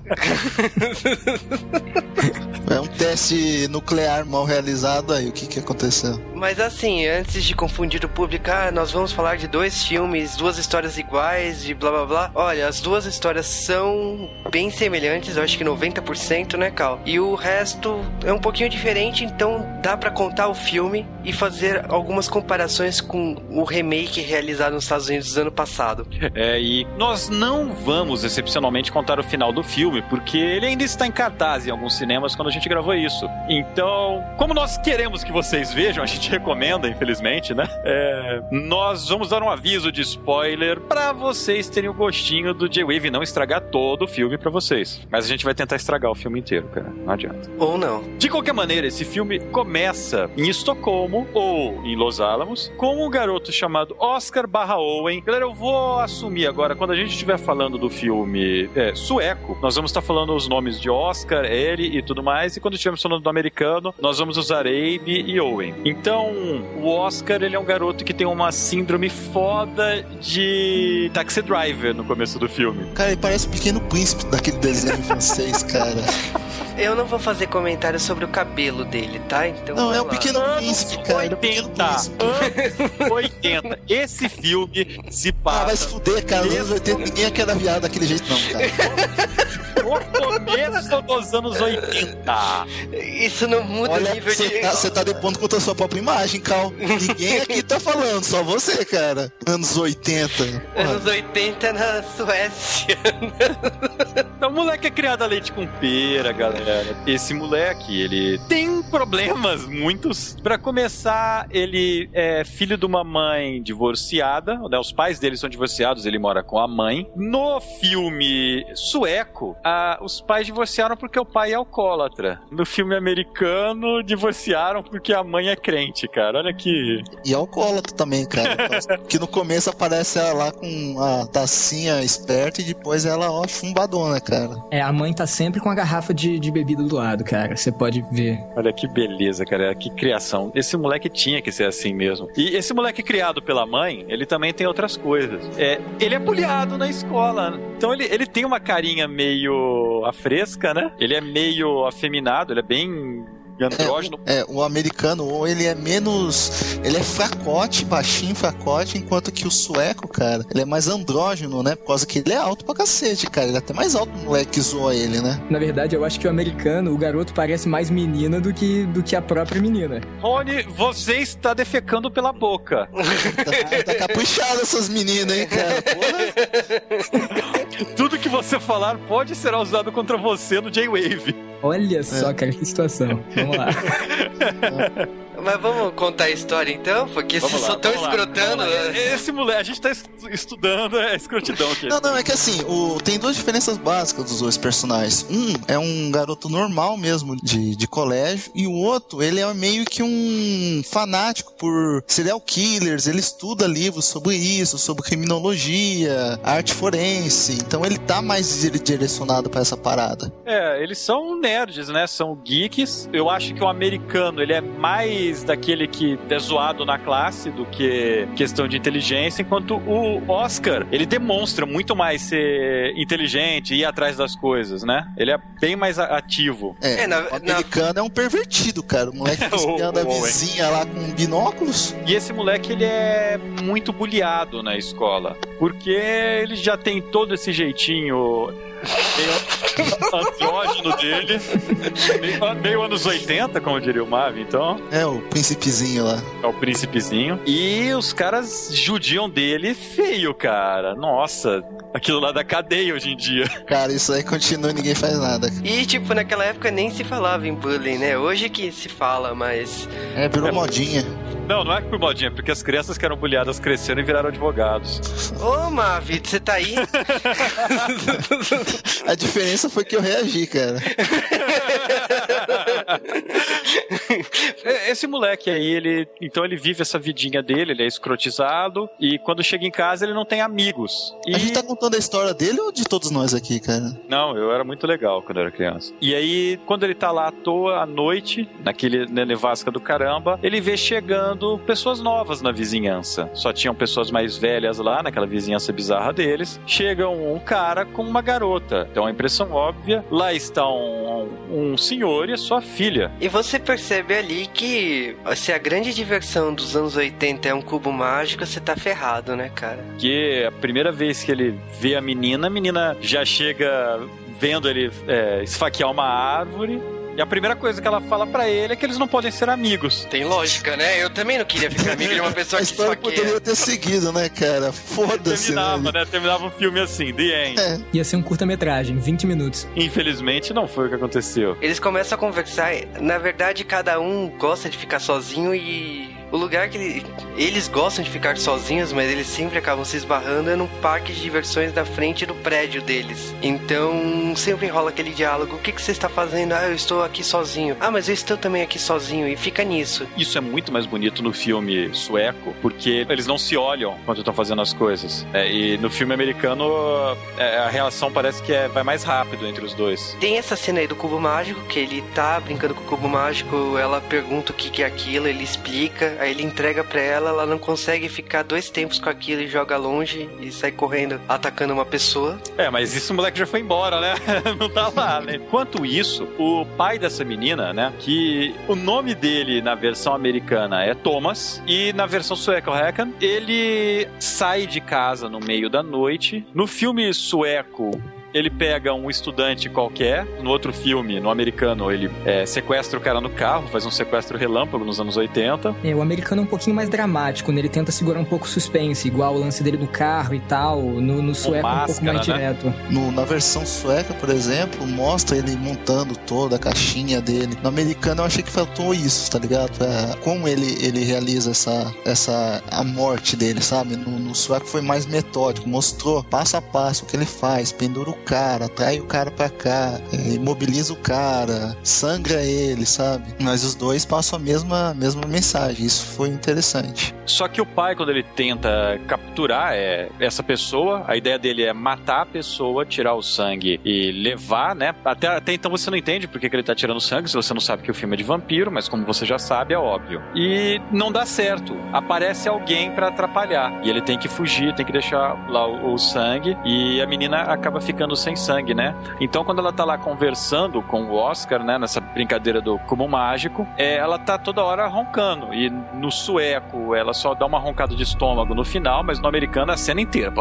é um teste nuclear mal realizado aí, o que que aconteceu? Mas assim, antes de confundir o público, ah, nós vamos falar de dois filmes, duas histórias iguais, de blá blá blá. Olha, as duas histórias são bem semelhantes, eu acho que 90%, né, Cal? E o resto é um pouquinho diferente, então dá pra contar o filme e fazer algumas comparações com o remake realizado nos Estados Unidos do ano passado. É, e nós não vamos excepcionalmente contar o final do filme, porque ele ainda está em cartaz em alguns cinemas quando a gente gravou isso. Então, como nós queremos que vocês vejam, a gente recomenda, infelizmente, né? É, nós vamos dar um aviso de spoiler pra vocês terem o gostinho do J-Wave não estragar todo o filme pra vocês. Mas a gente vai tentar estragar o filme inteiro, cara. Não adianta. Ou não. De qualquer maneira, esse filme começa em Estocolmo ou em Los Alamos com um garoto chamado Oscar Barra Owen. Galera, eu vou assumir agora, quando a gente estiver falando do filme é, sueco, nós vamos estar falando os nomes de Oscar, ele e tudo mais, e quando estivermos falando do americano, nós vamos usar Abe e Owen. Então, o Oscar, ele é um garoto que tem uma síndrome foda de Taxi Driver no começo do filme. Cara, ele parece o pequeno príncipe daquele desenho francês, cara. Eu não vou fazer comentário sobre o cabelo dele, tá? Então. Não, é o lá. pequeno príncipe, cara. É o pequeno 80. príncipe. Anos 80. Esse filme se Ah, vai passa se fuder, cara. Nos anos 80 ninguém ia querer viado daquele jeito, não, cara. no começo dos anos 80. Isso não muda o Olha, nível você de. tá, você tá depondo contra a sua própria imagem, Cal. Ninguém aqui tá falando, só você, cara. Anos 80. Porra. Anos 80 na Suécia. Então, o moleque é criado a leite com pera, galera. Esse moleque, ele tem problemas, muitos. Pra começar, ele é filho de uma mãe divorciada, né? Os pais dele são divorciados, ele mora com a mãe. No filme sueco, a- os pais divorciaram porque o pai é alcoólatra. No filme americano, divorciaram porque a mãe é crente, cara. Olha que. E alcoólatra também, cara. que no começo aparece ela lá com a tacinha esperta e depois ela, ó, chumbadona, cara. É, a mãe tá sempre com a garrafa de, de bebida do lado, cara. Você pode ver. Olha que beleza, cara. Que criação. Esse moleque tinha que ser assim mesmo. E esse moleque criado pela mãe, ele também tem outras coisas. É, ele é bulhado na escola. Então ele, ele tem uma carinha meio afresca, né? Ele é meio afeminado, ele é bem andrógeno. É, o americano, ou ele é menos. Ele é fracote, baixinho, fracote, enquanto que o sueco, cara, ele é mais andrógeno, né? Por causa que ele é alto pra cacete, cara. Ele é até mais alto o moleque que zoa ele, né? Na verdade, eu acho que o americano, o garoto parece mais menina do que, do que a própria menina. Rony, você está defecando pela boca. Tá, tá caprichado essas meninas, hein, cara? Porra. Tudo que você falar pode ser usado contra você no J-Wave. Olha só, cara, que situação. Vamos lá. Mas vamos contar a história então? Porque vocês só estão lá, escrotando. lá. Esse moleque, a gente tá est- estudando a escrotidão aqui. Não, não, é que assim, o, tem duas diferenças básicas dos dois personagens. Um é um garoto normal mesmo, de, de colégio, e o outro, ele é meio que um fanático por serial killers, ele estuda livros sobre isso, sobre criminologia, arte forense, então ele tá mais dire- direcionado pra essa parada. É, eles são nerds, né? São geeks. Eu acho que o americano, ele é mais daquele que é zoado na classe do que questão de inteligência, enquanto o Oscar, ele demonstra muito mais ser inteligente e ir atrás das coisas, né? Ele é bem mais ativo. É, É, na- o americano é um pervertido, cara. O moleque espiando a vizinha lá com binóculos. E esse moleque, ele é muito bulliado na escola. Porque ele já tem todo esse jeitinho meio andrógeno dele. Meio, meio anos 80, como diria o Marvin, então. É, o príncipezinho lá. É o príncipezinho. E os caras judiam dele feio, cara. Nossa, aquilo lá da cadeia hoje em dia. Cara, isso aí continua e ninguém faz nada. E, tipo, naquela época nem se falava em bullying, né? Hoje que se fala, mas. É, virou modinha. Não, não é por modinha, porque as crianças que eram bulhadas cresceram e viraram advogados. Ô, Mavi, você tá aí? A diferença foi que eu reagi, cara. É, Esse moleque aí, ele. Então ele vive essa vidinha dele, ele é escrotizado. E quando chega em casa, ele não tem amigos. E. A gente tá contando a história dele ou de todos nós aqui, cara? Não, eu era muito legal quando eu era criança. E aí, quando ele tá lá à toa, à noite, naquele na nevasca do caramba, ele vê chegando pessoas novas na vizinhança. Só tinham pessoas mais velhas lá, naquela vizinhança bizarra deles. Chega um cara com uma garota. Então a impressão óbvia, lá está um, um senhor e a sua filha. E você percebe ali que se a grande diversão dos anos 80 é um cubo mágico, você tá ferrado, né, cara? Porque a primeira vez que ele vê a menina, a menina já chega vendo ele é, esfaquear uma árvore. E a primeira coisa que ela fala pra ele é que eles não podem ser amigos. Tem lógica, né? Eu também não queria ficar amigo de uma pessoa que esfaqueia. poderia ter seguido, né, cara? Foda-se, Terminava, né? né? Terminava o filme assim, the end. É. Ia ser um curta-metragem, 20 minutos. Infelizmente, não foi o que aconteceu. Eles começam a conversar. Na verdade, cada um gosta de ficar sozinho e. O lugar que ele- eles gostam de ficar sozinhos, mas eles sempre acabam se esbarrando é num parque de diversões na frente do prédio deles. Então sempre rola aquele diálogo: o que, que você está fazendo? Ah, eu estou aqui sozinho. Ah, mas eu estou também aqui sozinho. E fica nisso. Isso é muito mais bonito no filme sueco, porque eles não se olham quando estão fazendo as coisas. É, e no filme americano, é, a relação parece que é- vai mais rápido entre os dois. Tem essa cena aí do cubo mágico, que ele tá brincando com o cubo mágico, ela pergunta o que, que é aquilo, ele explica, aí ele entrega pra ela, ela não consegue ficar dois tempos com aquilo e joga longe e sai correndo atacando uma pessoa. É, mas isso o moleque já foi embora, né? Não tá lá, né? Enquanto isso, o pai dessa menina, né? Que o nome dele na versão americana é Thomas e na versão sueca, o Hakan, ele sai de casa no meio da noite. No filme sueco, ele pega um estudante qualquer. No outro filme, no americano, ele é, sequestra o cara no carro, faz um sequestro relâmpago nos anos 80. É, o americano é um pouquinho mais dramático, né? Ele tenta segurar um pouco o suspense, igual o lance dele no carro e tal. No, no sueco é um pouco máscara, mais né? direto. No- na versão sueca, por exemplo, mostra ele montando toda a caixinha dele. No americano eu achei que faltou isso, tá ligado? É, como ele, ele realiza essa, essa a morte dele, sabe? No, no sueco foi mais metódico, mostrou passo a passo o que ele faz, pendura o cara, atrai o cara pra cá, é, imobiliza o cara, sangra ele, sabe? Mas os dois passam a mesma, mesma mensagem. Isso foi interessante. Só que o pai, quando ele tenta capturar é, essa pessoa, a ideia dele é matar a pessoa, tirar o sangue e levar, né? Até, até então você não entende por que, ele tá tirando sangue, se você não sabe que o filme é de vampiro, mas como você já sabe, é óbvio. E não dá certo. Aparece alguém pra atrapalhar. E ele tem que fugir, tem que deixar lá o, o sangue. E a menina acaba ficando sem sangue, né? Então, quando ela tá lá conversando com o Oscar, né? Nessa brincadeira do cubo mágico, é, ela tá toda hora roncando. E no sueco, ela só dá uma roncada de estômago no final, mas no americano a cena inteira.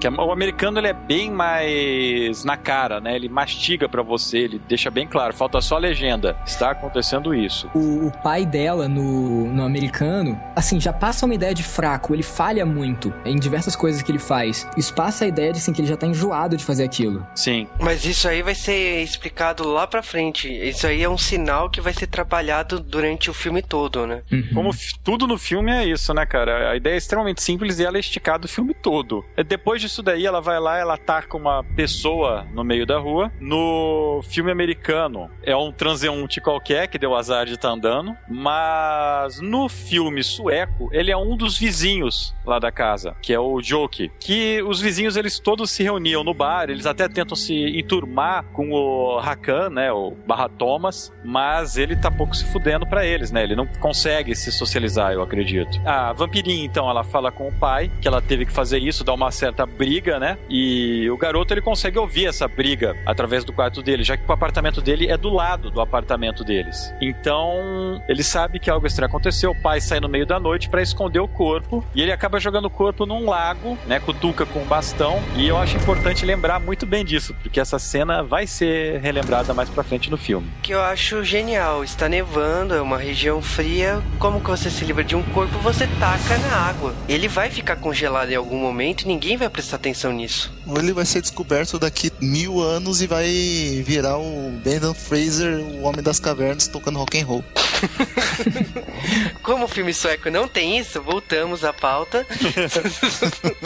Que o americano ele é bem mais na cara, né? Ele mastiga pra você, ele deixa bem claro. Falta só a legenda. Está acontecendo isso. O, o pai dela no, no americano, assim, já passa uma ideia de fraco. Ele falha muito em diversas coisas que ele faz. Isso passa a ideia de assim, que ele já tá enjoado de fazer aquilo. Sim. Mas isso aí vai ser explicado lá pra frente. Isso aí é um sinal que vai ser trabalhado durante o filme todo, né? Uhum. Como tudo no filme é isso, né, cara? A ideia é extremamente simples e ela é esticada o filme todo. É, Depois disso daí, ela vai lá, ela ataca uma pessoa no meio da rua. No filme americano, é um transeunte qualquer que deu azar de estar andando. Mas no filme sueco, ele é um dos vizinhos lá da casa, que é o Joke. Que os vizinhos, eles todos se reuniam no bar, eles até tentam se enturmar com o Hakan, né, o barra Thomas, mas ele tá pouco se fudendo pra eles, né? Ele não consegue se socializar, eu acredito. A vampirinha, então, ela fala com o pai que ela teve que fazer isso, dá uma certa briga, né? E o garoto ele consegue ouvir essa briga através do quarto dele, já que o apartamento dele é do lado do apartamento deles. Então, ele sabe que algo estranho aconteceu, o pai sai no meio da noite pra esconder o corpo e ele acaba jogando o corpo num lago, né, cutuca com um bastão, e eu acho importante lembrar muito bem disso, porque essa cena vai ser relembrada mais pra frente no filme. Que eu acho genial. Está nevando, é uma região fria. Como que você se livra de um corpo? Você taca na água. Ele vai ficar congelado em algum momento e ninguém vai prestar atenção nisso. Ou ele vai ser descoberto daqui mil anos e vai virar o Brendan Fraser, o Homem das Cavernas, tocando rock and roll. Como o filme sueco não tem isso, voltamos à pauta.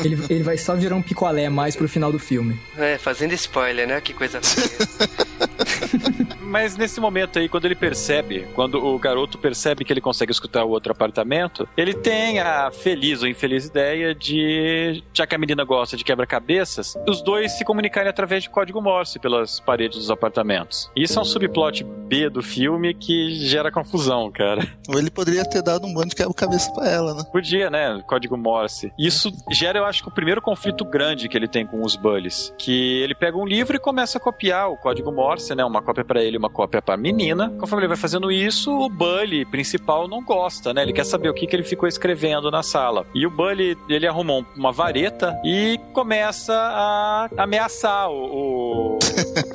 Ele, ele vai só virar um picolé mais pro final do filme. É, fazendo spoiler, né? Que coisa feia. Mas nesse momento aí, quando ele percebe, quando o garoto percebe que ele consegue escutar o outro apartamento, ele tem a feliz ou infeliz ideia de, já que a menina gosta de quebra-cabeças, os dois se comunicarem através de código Morse pelas paredes dos apartamentos. Isso é um subplot B do filme que gera confusão, cara. Ou ele poderia ter dado um bando de quebra-cabeça pra ela, né? Podia, né? Código Morse. Isso gera, eu acho que o primeiro conflito grande que ele tem com os bullies. Que ele pega um livro e começa a copiar o código Morse, né? Uma cópia pra ele, uma cópia pra menina. Conforme ele vai fazendo isso, o bully principal não gosta, né? Ele quer saber o que, que ele ficou escrevendo na sala. E o bully, ele arrumou uma vareta e começa a ameaçar o, o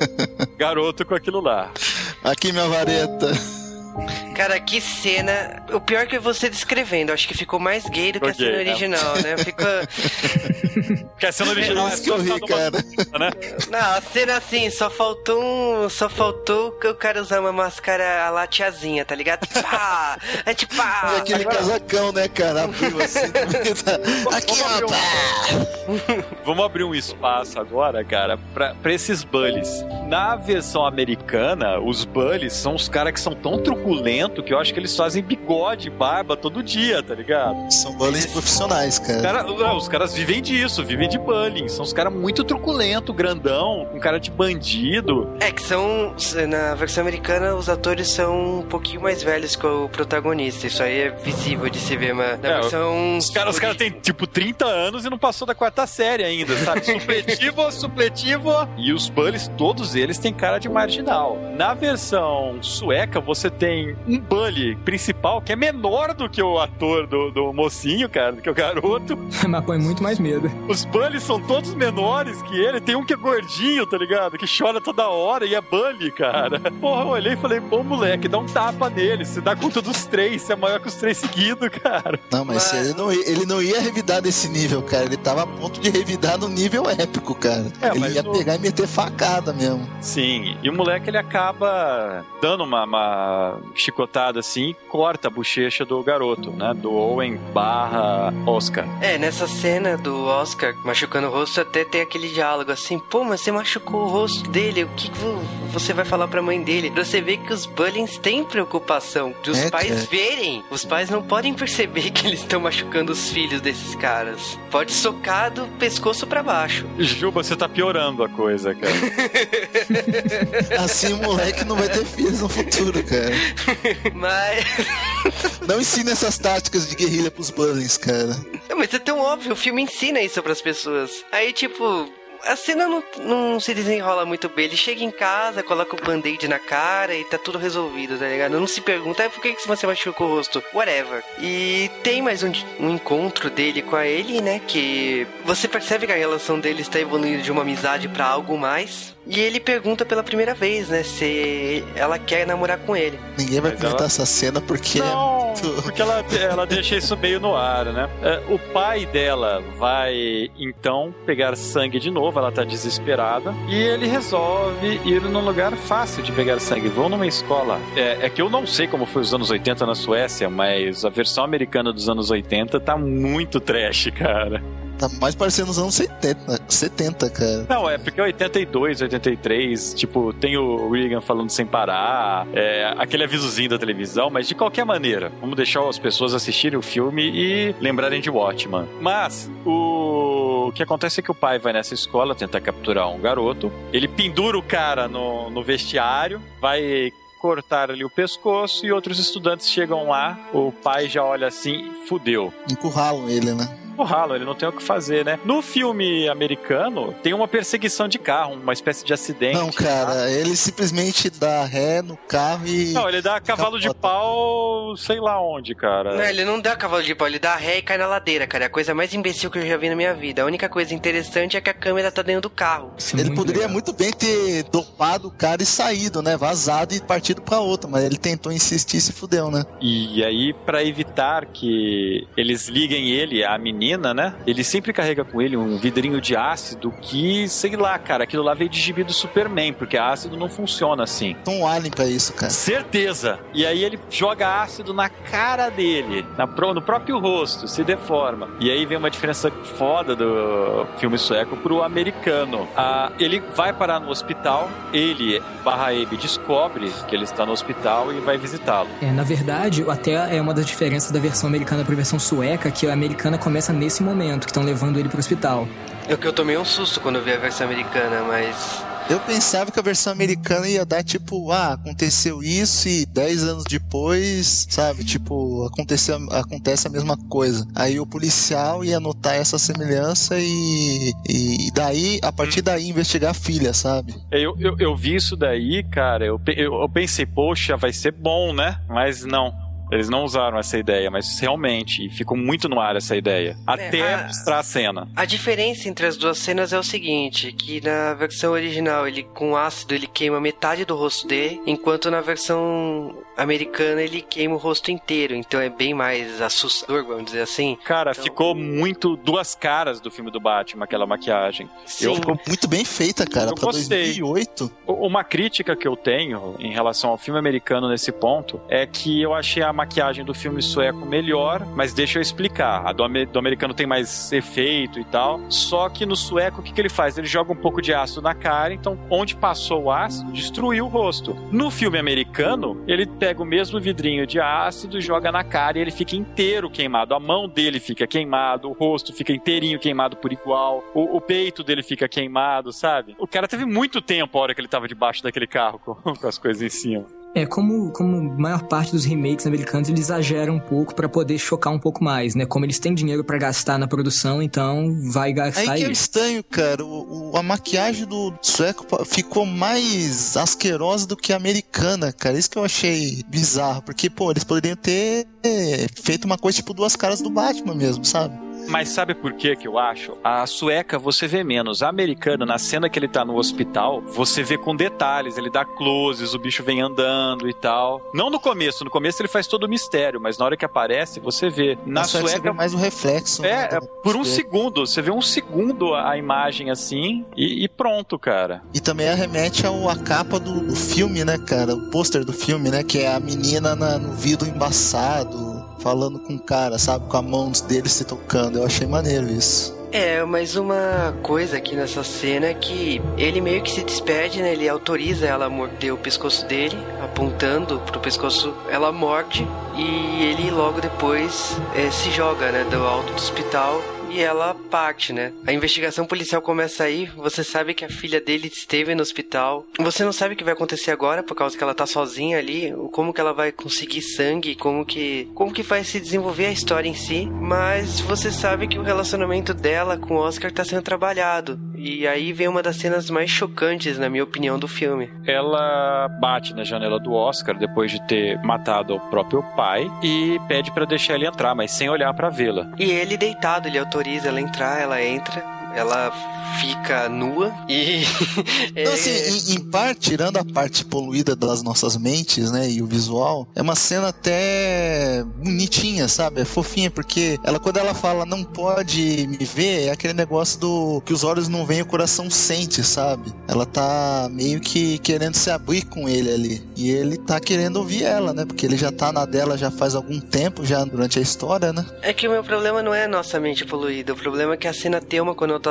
garoto com aquilo lá. Aqui minha vareta. Cara, que cena. O pior que é você descrevendo. Acho que ficou mais gay do que a Ficou cena né? original, né? Fica. Porque a cena original é isso que eu ri, cara. música, né? Não, a cena assim, só faltou um. Só faltou que o cara usar uma máscara a lá tiazinha, tá ligado? Pá! É tipo, E pá! aquele casacão, né, cara? Abriu assim. Aqui, Vamos abrir ó. um-. Vamos abrir um espaço agora, cara, pra, pra esses bullies. Na versão americana, os bullies são os caras que são tão truculentos que eu acho que eles fazem bigode, barba todo dia, tá ligado? São bullies profissionais, Os, cara. cara, não, os caras vivem disso, vivem de bullying. São os caras muito truculento, grandão, com cara de bandido. É que são. Na versão americana, os atores são um pouquinho mais velhos que o protagonista. Isso aí é visível de se ver, mas na É, versão. Os caras os cara têm, tipo, 30 anos e não passou da quarta série ainda, sabe? Supletivo, supletivo. E os bullies, todos eles têm cara de marginal. Na versão sueca, você tem um bully principal que é menor do que o ator do, do mocinho, cara, do que o garoto. Mas põe muito mais medo. Os bullies são todos menores que ele. Tem um que é gordinho, tá ligado? Que chora toda hora e é bully, cara. Porra, eu olhei e falei, pô, moleque, dá um tapa nele. Você dá conta dos três, você é maior que os três seguidos, cara. Não, mas Mas- ele não, ia- ele não ia revidar nesse nível, cara. Ele tava a ponto de revidar no nível épico, cara. É, ele ia o- pegar e meter facada mesmo. Sim, e o moleque ele acaba dando uma, uma chicotada assim corta a bochecha do garoto, né? Do Owen barra Oscar. É, nessa cena do Oscar machucando o rosto, até tem aquele diálogo assim: pô, mas você machucou o rosto dele, o que, que vo- você vai falar pra mãe dele? Pra você ver que os Bullings têm preocupação de os É, pais cara. verem. Os pais não podem perceber que eles estão machucando os filhos desses caras. Pode socar do pescoço pra baixo. Juba, você tá piorando a coisa, cara. Assim o moleque não vai ter filhos no futuro, cara. Mas. Não ensina essas táticas de guerrilha pros bullies, cara. Não, mas é tão óbvio, o filme ensina isso pras pessoas. Aí, tipo, a cena não, não se desenrola muito bem. Ele chega em casa, coloca o band-aid na cara e tá tudo resolvido, tá ligado? Não se pergunta, ah, por que, que você machucou o rosto? Whatever. E tem mais um, um encontro dele com a Ellie, né? Que você percebe que a relação deles está evoluindo de uma amizade pra algo mais. E ele pergunta pela primeira vez, né? Se ela quer namorar com ele. Ninguém vai Mas comentar ela- essa cena porque Não, é muito. porque ela, ela deixa isso meio no ar, né? É, o pai dela vai então pegar sangue de novo, ela tá desesperada, e ele resolve ir num lugar fácil de pegar sangue. Vão numa escola. É, é que eu não sei como foi os anos 80 na Suécia, mas a versão americana dos anos 80 tá muito trash, cara. Tá mais parecendo nos anos 70, 70 cara. Não, é porque 82, 83, tipo, tem o Reagan falando sem parar, é, aquele avisozinho da televisão, mas de qualquer maneira, vamos deixar as pessoas assistirem o filme e lembrarem de Watchman. Mas o, o que acontece é que o pai vai nessa escola tentar capturar um garoto, ele pendura o cara no, no vestiário, vai cortar ali o pescoço e outros estudantes chegam lá, o pai já olha assim, fudeu. Encurralam ele, né? O ralo, ele não tem o que fazer, né? No filme americano, tem uma perseguição de carro, uma espécie de acidente. Não, cara, ele simplesmente dá ré no carro e. Não, ele dá cavalo de pau, sei lá onde, cara. Não, ele não dá cavalo de pau, ele dá ré e cai na ladeira, cara. É a coisa mais imbecil que eu já vi na minha vida. A única coisa interessante é que a câmera tá dentro do carro. Isso é Ele muito poderia legal. muito bem ter dopado o cara e saído, né? Vazado e partido pra outra, mas ele tentou insistir e se fudeu, né? E aí, pra evitar que eles liguem ele à menina, né? Ele sempre carrega com ele um vidrinho de ácido que, sei lá, cara, aquilo lá veio de gibi do Superman, porque ácido não funciona assim. Um alien pra isso, cara. Certeza. E aí ele joga ácido na cara dele, na no próprio rosto, se deforma. E aí vem uma diferença foda do filme sueco pro americano. Ah, ele vai parar no hospital, ele, barra Abe, descobre que ele está no hospital e vai visitá-lo. É, na verdade, até é uma das diferenças da versão americana pra versão sueca, que a americana começa nesse momento, que estão levando ele pro hospital. Eu que eu tomei um susto quando eu vi a versão americana, mas. Eu pensava que a versão americana ia dar tipo, ah, aconteceu isso e 10 anos depois, sabe? Tipo, aconteceu, acontece a mesma coisa. Aí o policial ia notar essa semelhança e, e daí, a partir daí, investigar a filha, sabe? Eu, eu, eu vi isso daí, cara, eu, eu, eu pensei, poxa, vai ser bom, né? Mas não. Eles não usaram essa ideia, mas realmente ficou muito no ar essa ideia. Até a- mostrar a cena. A diferença entre as duas cenas é o seguinte, que na versão original ele com ácido ele queima metade do rosto dele, enquanto na versão americana ele queima o rosto inteiro, então é bem mais assustador, vamos dizer assim. Cara, Então- ficou muito duas caras do filme do Batman, aquela maquiagem. Sim, Ficou muito bem feita, cara. Eu pra gostei. 2008. U- Uma crítica que eu tenho em relação ao filme americano nesse ponto é que eu achei a maquiagem do filme sueco melhor, mas deixa eu explicar. A do, do americano tem mais efeito e tal. Só que no sueco, o que, que ele faz? Ele joga um pouco de ácido na cara, então onde passou o ácido, destruiu o rosto. No filme americano, ele pega o mesmo vidrinho de ácido, joga na cara e ele fica inteiro queimado. A mão dele fica queimado, o rosto fica inteirinho queimado por igual, o, o peito dele fica queimado, sabe? O cara teve muito tempo a hora que ele tava debaixo daquele carro com, com as coisas em cima. É, como, como a maior parte dos remakes americanos, eles exageram um pouco pra poder chocar um pouco mais, né? Como eles têm dinheiro pra gastar na produção, então vai Aí gastar que é estranho, cara. O, o- a maquiagem do sueco ficou mais asquerosa do que a americana, cara. Isso que eu achei bizarro. Porque, pô, eles poderiam ter é, feito uma coisa tipo duas caras do Batman mesmo, sabe? Mas sabe por que que eu acho? A sueca você vê menos. A americana, na cena que ele tá no hospital, você vê com detalhes. Ele dá closes, o bicho vem andando e tal. Não no começo. No começo ele faz todo o mistério, mas na hora que aparece, você vê. Na você sueca vê mais o reflexo. né, É, da- é por um sueca. segundo. Você vê um segundo a imagem assim e, e pronto, cara. E também remete ao, a capa do, do filme, né, cara? O pôster do filme, né? Que é a menina na- no vidro embaçado, falando com o cara, sabe? Com a mão dele se tocando. Eu achei maneiro isso. É, mas uma coisa aqui nessa cena é que ele meio que se despede, né? Ele autoriza ela a morder o pescoço dele, apontando pro pescoço, ela morde e ele logo depois eh, se joga, né, do alto do hospital e ela parte, né? A investigação policial começa aí, você sabe que a filha dele esteve no hospital. Você não sabe o que vai acontecer agora por causa que ela tá sozinha ali, como que ela vai conseguir sangue, como que como que vai se desenvolver a história em si, mas você sabe que o relacionamento dela com o Oscar tá sendo trabalhado. E aí vem uma das cenas mais chocantes, na minha opinião, do filme. Ela bate na janela do Oscar depois de ter matado o próprio pai e pede pra deixar ele entrar, mas sem olhar pra vê-la. E ele deitado, ele autoriza ela a entrar, ela entra, ela fica nua e. Então, assim, em, em parte, tirando a parte poluída das nossas mentes, né, e o visual, é uma cena até bonitinha, sabe? É fofinha, porque ela, quando ela fala não pode me ver, é aquele negócio do que os olhos não veem, o coração sente, sabe? Ela tá meio que querendo se abrir com ele ali. E ele tá querendo ouvir ela, né? Porque ele já tá na dela já faz algum tempo, já durante a história, né? É que o meu problema não é a nossa mente poluída, o problema é que a cena tem uma conotação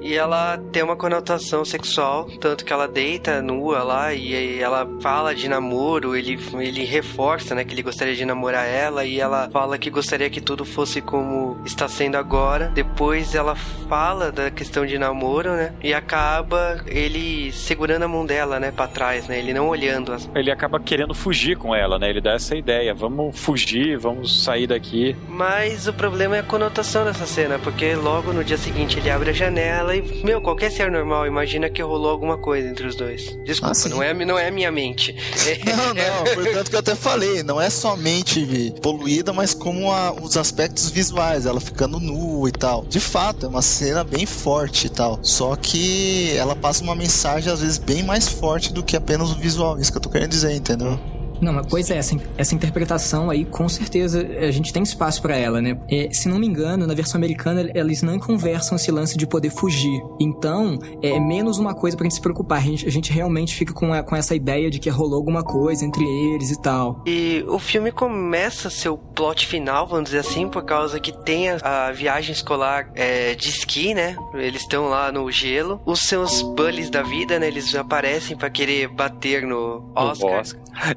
e ela tem uma conotação sexual, tanto que ela deita nua lá e ela fala de namoro, ele, ele reforça, né, que ele gostaria de namorar ela e ela fala que gostaria que tudo fosse como está sendo agora. Depois ela fala da questão de namoro, né, e acaba ele segurando a mão dela, né, para trás, né, ele não olhando as Ele acaba querendo fugir com ela, né? Ele dá essa ideia, vamos fugir, vamos sair daqui. Mas o problema é a conotação dessa cena, porque logo no dia seguinte ele abre a janela e, meu, qualquer ser normal imagina que rolou alguma coisa entre os dois. Desculpa, Ah, não, é, não é a minha mente. Não, não, portanto que eu até falei, não é somente poluída, mas como a- os aspectos visuais, ela ficando nua e tal. De fato, é uma cena bem forte e tal. Só que ela passa uma mensagem, às vezes, bem mais forte do que apenas o visual. Isso que eu tô querendo dizer, entendeu? Não, mas pois é, essa, essa interpretação aí, com certeza, a gente tem espaço pra ela, né? É, se não me engano, na versão americana, eles não conversam esse lance de poder fugir. Então, é menos uma coisa pra gente se preocupar. A gente, a gente realmente fica com, a- com essa ideia de que rolou alguma coisa entre eles e tal. E o filme começa seu plot final, vamos dizer assim, por causa que tem a, a viagem escolar é, de esqui, né? Eles estão lá no gelo. Os seus bullies da vida, né? Eles aparecem pra querer bater no no Oscar.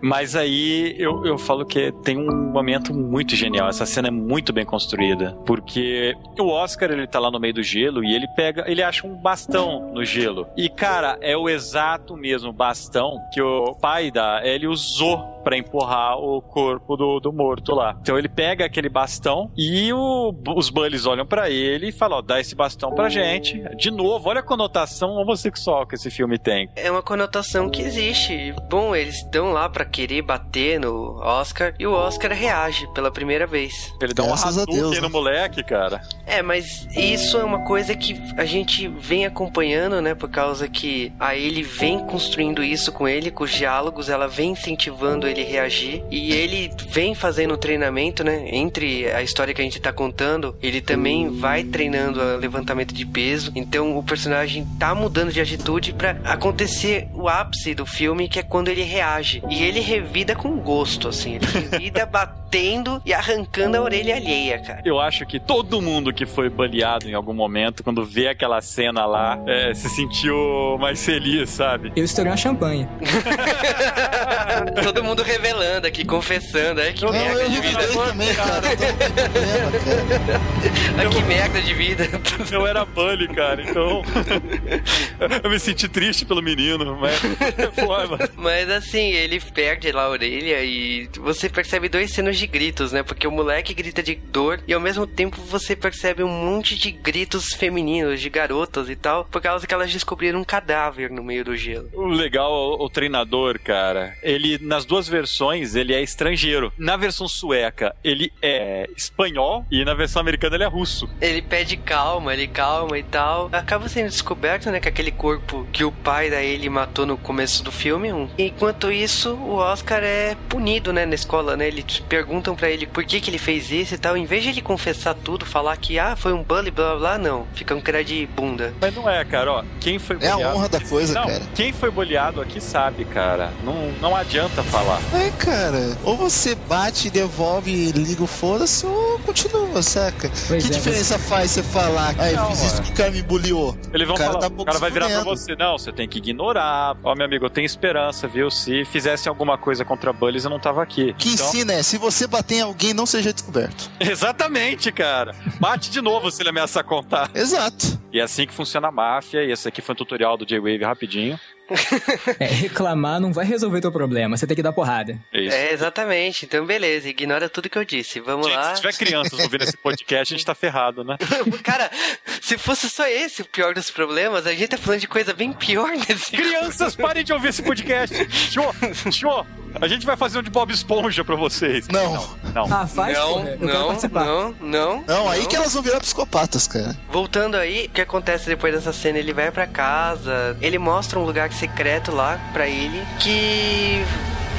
Mas aí eu, eu falo que tem um momento muito genial. Essa cena é muito bem construída. Porque o Oscar, ele tá lá no meio do gelo e ele pega, ele acha um bastão no gelo. E, cara, é o exato mesmo bastão que o pai da ele usou pra empurrar o corpo do, do morto lá. Então ele pega aquele bastão e o- os bullies olham pra ele e falam: Ó, dá esse bastão pra gente. De novo, olha a conotação homossexual que esse filme tem. É uma conotação que existe. Bom, eles estão lá pra querer bater no Oscar, e o Oscar reage pela primeira vez. Ele dá um Graças a Hadouken Deus, no né? moleque, cara. É, mas isso é uma coisa que a gente vem acompanhando, né? Por causa que a ele vem construindo isso com ele, com os diálogos, ela vem incentivando ele a reagir. E ele vem fazendo o treinamento, né? Entre a história que a gente tá contando, ele também vai treinando o levantamento de peso. Então o personagem tá mudando de atitude pra acontecer o ápice do filme, que é quando ele reage. E ele revida com gosto, assim. Ele revida batendo e arrancando a orelha alheia, cara. Eu acho que todo mundo que foi baleado em algum momento, quando vê aquela cena lá, é, se sentiu mais feliz, sabe? Eu estourei uma champanhe. Todo mundo revelando aqui, confessando. Ai, que Não, merda eu de vida. também, cara. Tem problema, cara. Ai, que merda de vida. Eu era bully, cara, então. eu me senti triste pelo menino, mas. Mas assim, ele perde lá a orelha e você percebe dois cenas de gritos, né? Porque o moleque grita de dor e ao mesmo tempo você percebe um monte de gritos femininos, de garotas e tal, por causa que elas descobriram um cadáver no meio do gelo. O legal, o, o treinador, cara, ele, nas duas versões, ele é estrangeiro. Na versão sueca, ele é espanhol e na versão americana ele é russo. Ele pede calma, ele calma e tal. Acaba sendo descoberto, né, que aquele corpo que o pai da ele matou no começo do filme. um. Enquanto isso, o Oscar é punido, né, na escola, né? Eles perguntam pra ele por que que ele fez isso e tal. Em vez de ele confessar tudo, falar que, ah, foi um bully, blá blá blá, não. Fica um cara de bunda. Mas não é, cara, ó. Quem foi É a honra da coisa, não, cara. Quem foi boleado aqui sabe, cara. Não, não adianta falar. É, cara. Ou você bate, devolve e liga o foda-se, ou continua, saca? Pois que é, diferença faz você falar, ah, eu fiz isso que o cara me bullyou? Eles vão O cara falar, tá o cara vai virar pra você. Não, você tem que ignorar. Ó, meu amigo, eu tenho esperança, viu? Se fizessem alguma coisa contra bullies, eu não tava aqui. Que Então- ensina é, se você bater em alguém, não seja descoberto. Exatamente, cara. Bate de novo se ele ameaçar contar. Exato. E é assim que funciona a máfia. E esse aqui foi um tutorial do J-Wave rapidinho. É, reclamar não vai resolver teu problema, você tem que dar porrada. É isso. É, exatamente. Então, beleza. Ignora tudo que eu disse. Vamos Gente, lá. se tiver crianças ouvindo esse podcast, a gente tá ferrado, né? Cara, se fosse só esse o pior dos problemas, a gente tá falando de coisa bem pior nesse Crianças, parem de ouvir esse podcast. Show, show. A gente vai fazer um de Bob Esponja pra vocês. Não. Não. Ah, faz, não, porra. Eu quero não, não, não. Não, aí que elas vão virar psicopatas, cara. Voltando aí, o que acontece depois dessa cena? Ele vai pra casa, ele mostra um lugar secreto lá pra ele que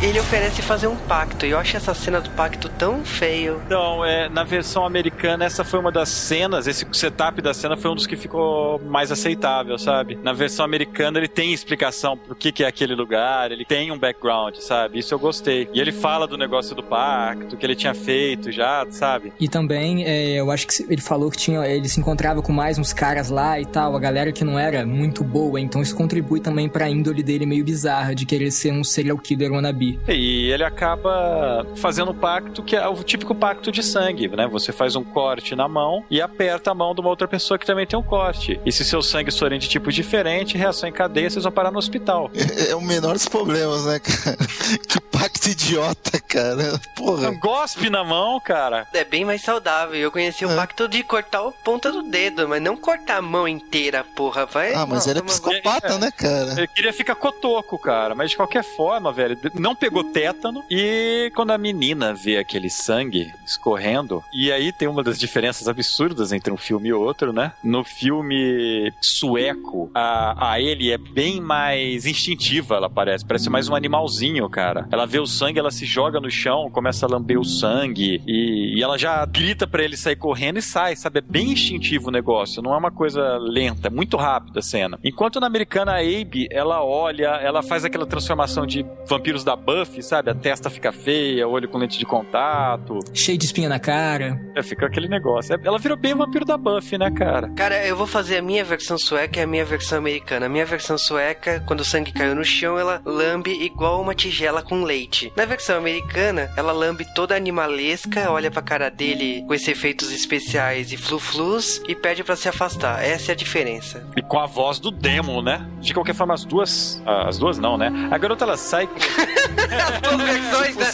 ele oferece fazer um pacto. E eu acho essa cena do pacto tão feio. Então, é, na versão americana, essa foi uma das cenas, esse setup da cena foi um dos que ficou mais aceitável, sabe? Na versão americana, ele tem explicação pro que, que é aquele lugar, ele tem um background, sabe? Isso eu gostei. E ele fala do negócio do pacto, que ele tinha feito já, sabe? E também, é, eu acho que ele falou que tinha, ele se encontrava com mais uns caras lá e tal, a galera que não era muito boa, então isso contribui também pra índole dele meio bizarra de querer ser um serial killer wannabe. E ele acaba fazendo um pacto que é o típico pacto de sangue, né? Você faz um corte na mão e aperta a mão de uma outra pessoa que também tem um corte. E se seus sangues forem de tipo diferente, reação em cadeia, vocês vão parar no hospital. É, é o menor dos problemas, né, cara? que pacto idiota, cara. Porra. Gospe na mão, cara. É bem mais saudável. Eu conheci o É. pacto de cortar a ponta do dedo, mas não cortar a mão inteira, porra. Vai. Ah, mas não, ele é psicopata, É. né, cara? Ele queria ficar cotoco, cara. Mas de qualquer forma, velho, não pegou tétano. E quando a menina vê aquele sangue escorrendo, e aí tem uma das diferenças absurdas entre um filme e outro, né? No filme sueco, a, a ele é bem mais instintiva, ela parece. Parece mais um animalzinho, cara. Ela vê o sangue, ela se joga no chão, começa a lamber o sangue, e, e ela já grita pra ele sair correndo e sai, sabe? É bem instintivo o negócio, não é uma coisa lenta, é muito rápida a cena. Enquanto na americana, a Abe, ela olha, ela faz aquela transformação de vampiros da Buffy, sabe? A testa fica feia, olho com lente de contato, Cheio de espinha na cara. é, fica aquele negócio. É- Ela virou bem o vampiro da Buffy, né, cara? Cara, eu vou fazer a minha versão sueca e a minha versão americana. A minha versão sueca, quando o sangue caiu no chão, ela lambe igual uma tigela com leite. Na versão americana, ela lambe toda animalesca, olha pra cara dele com esses efeitos especiais e flu-flus e pede pra se afastar. Essa é a diferença. E com a voz do Demon, né? De qualquer forma, as duas. ah, As duas não, né? A garota ela sai. Duas versões, né?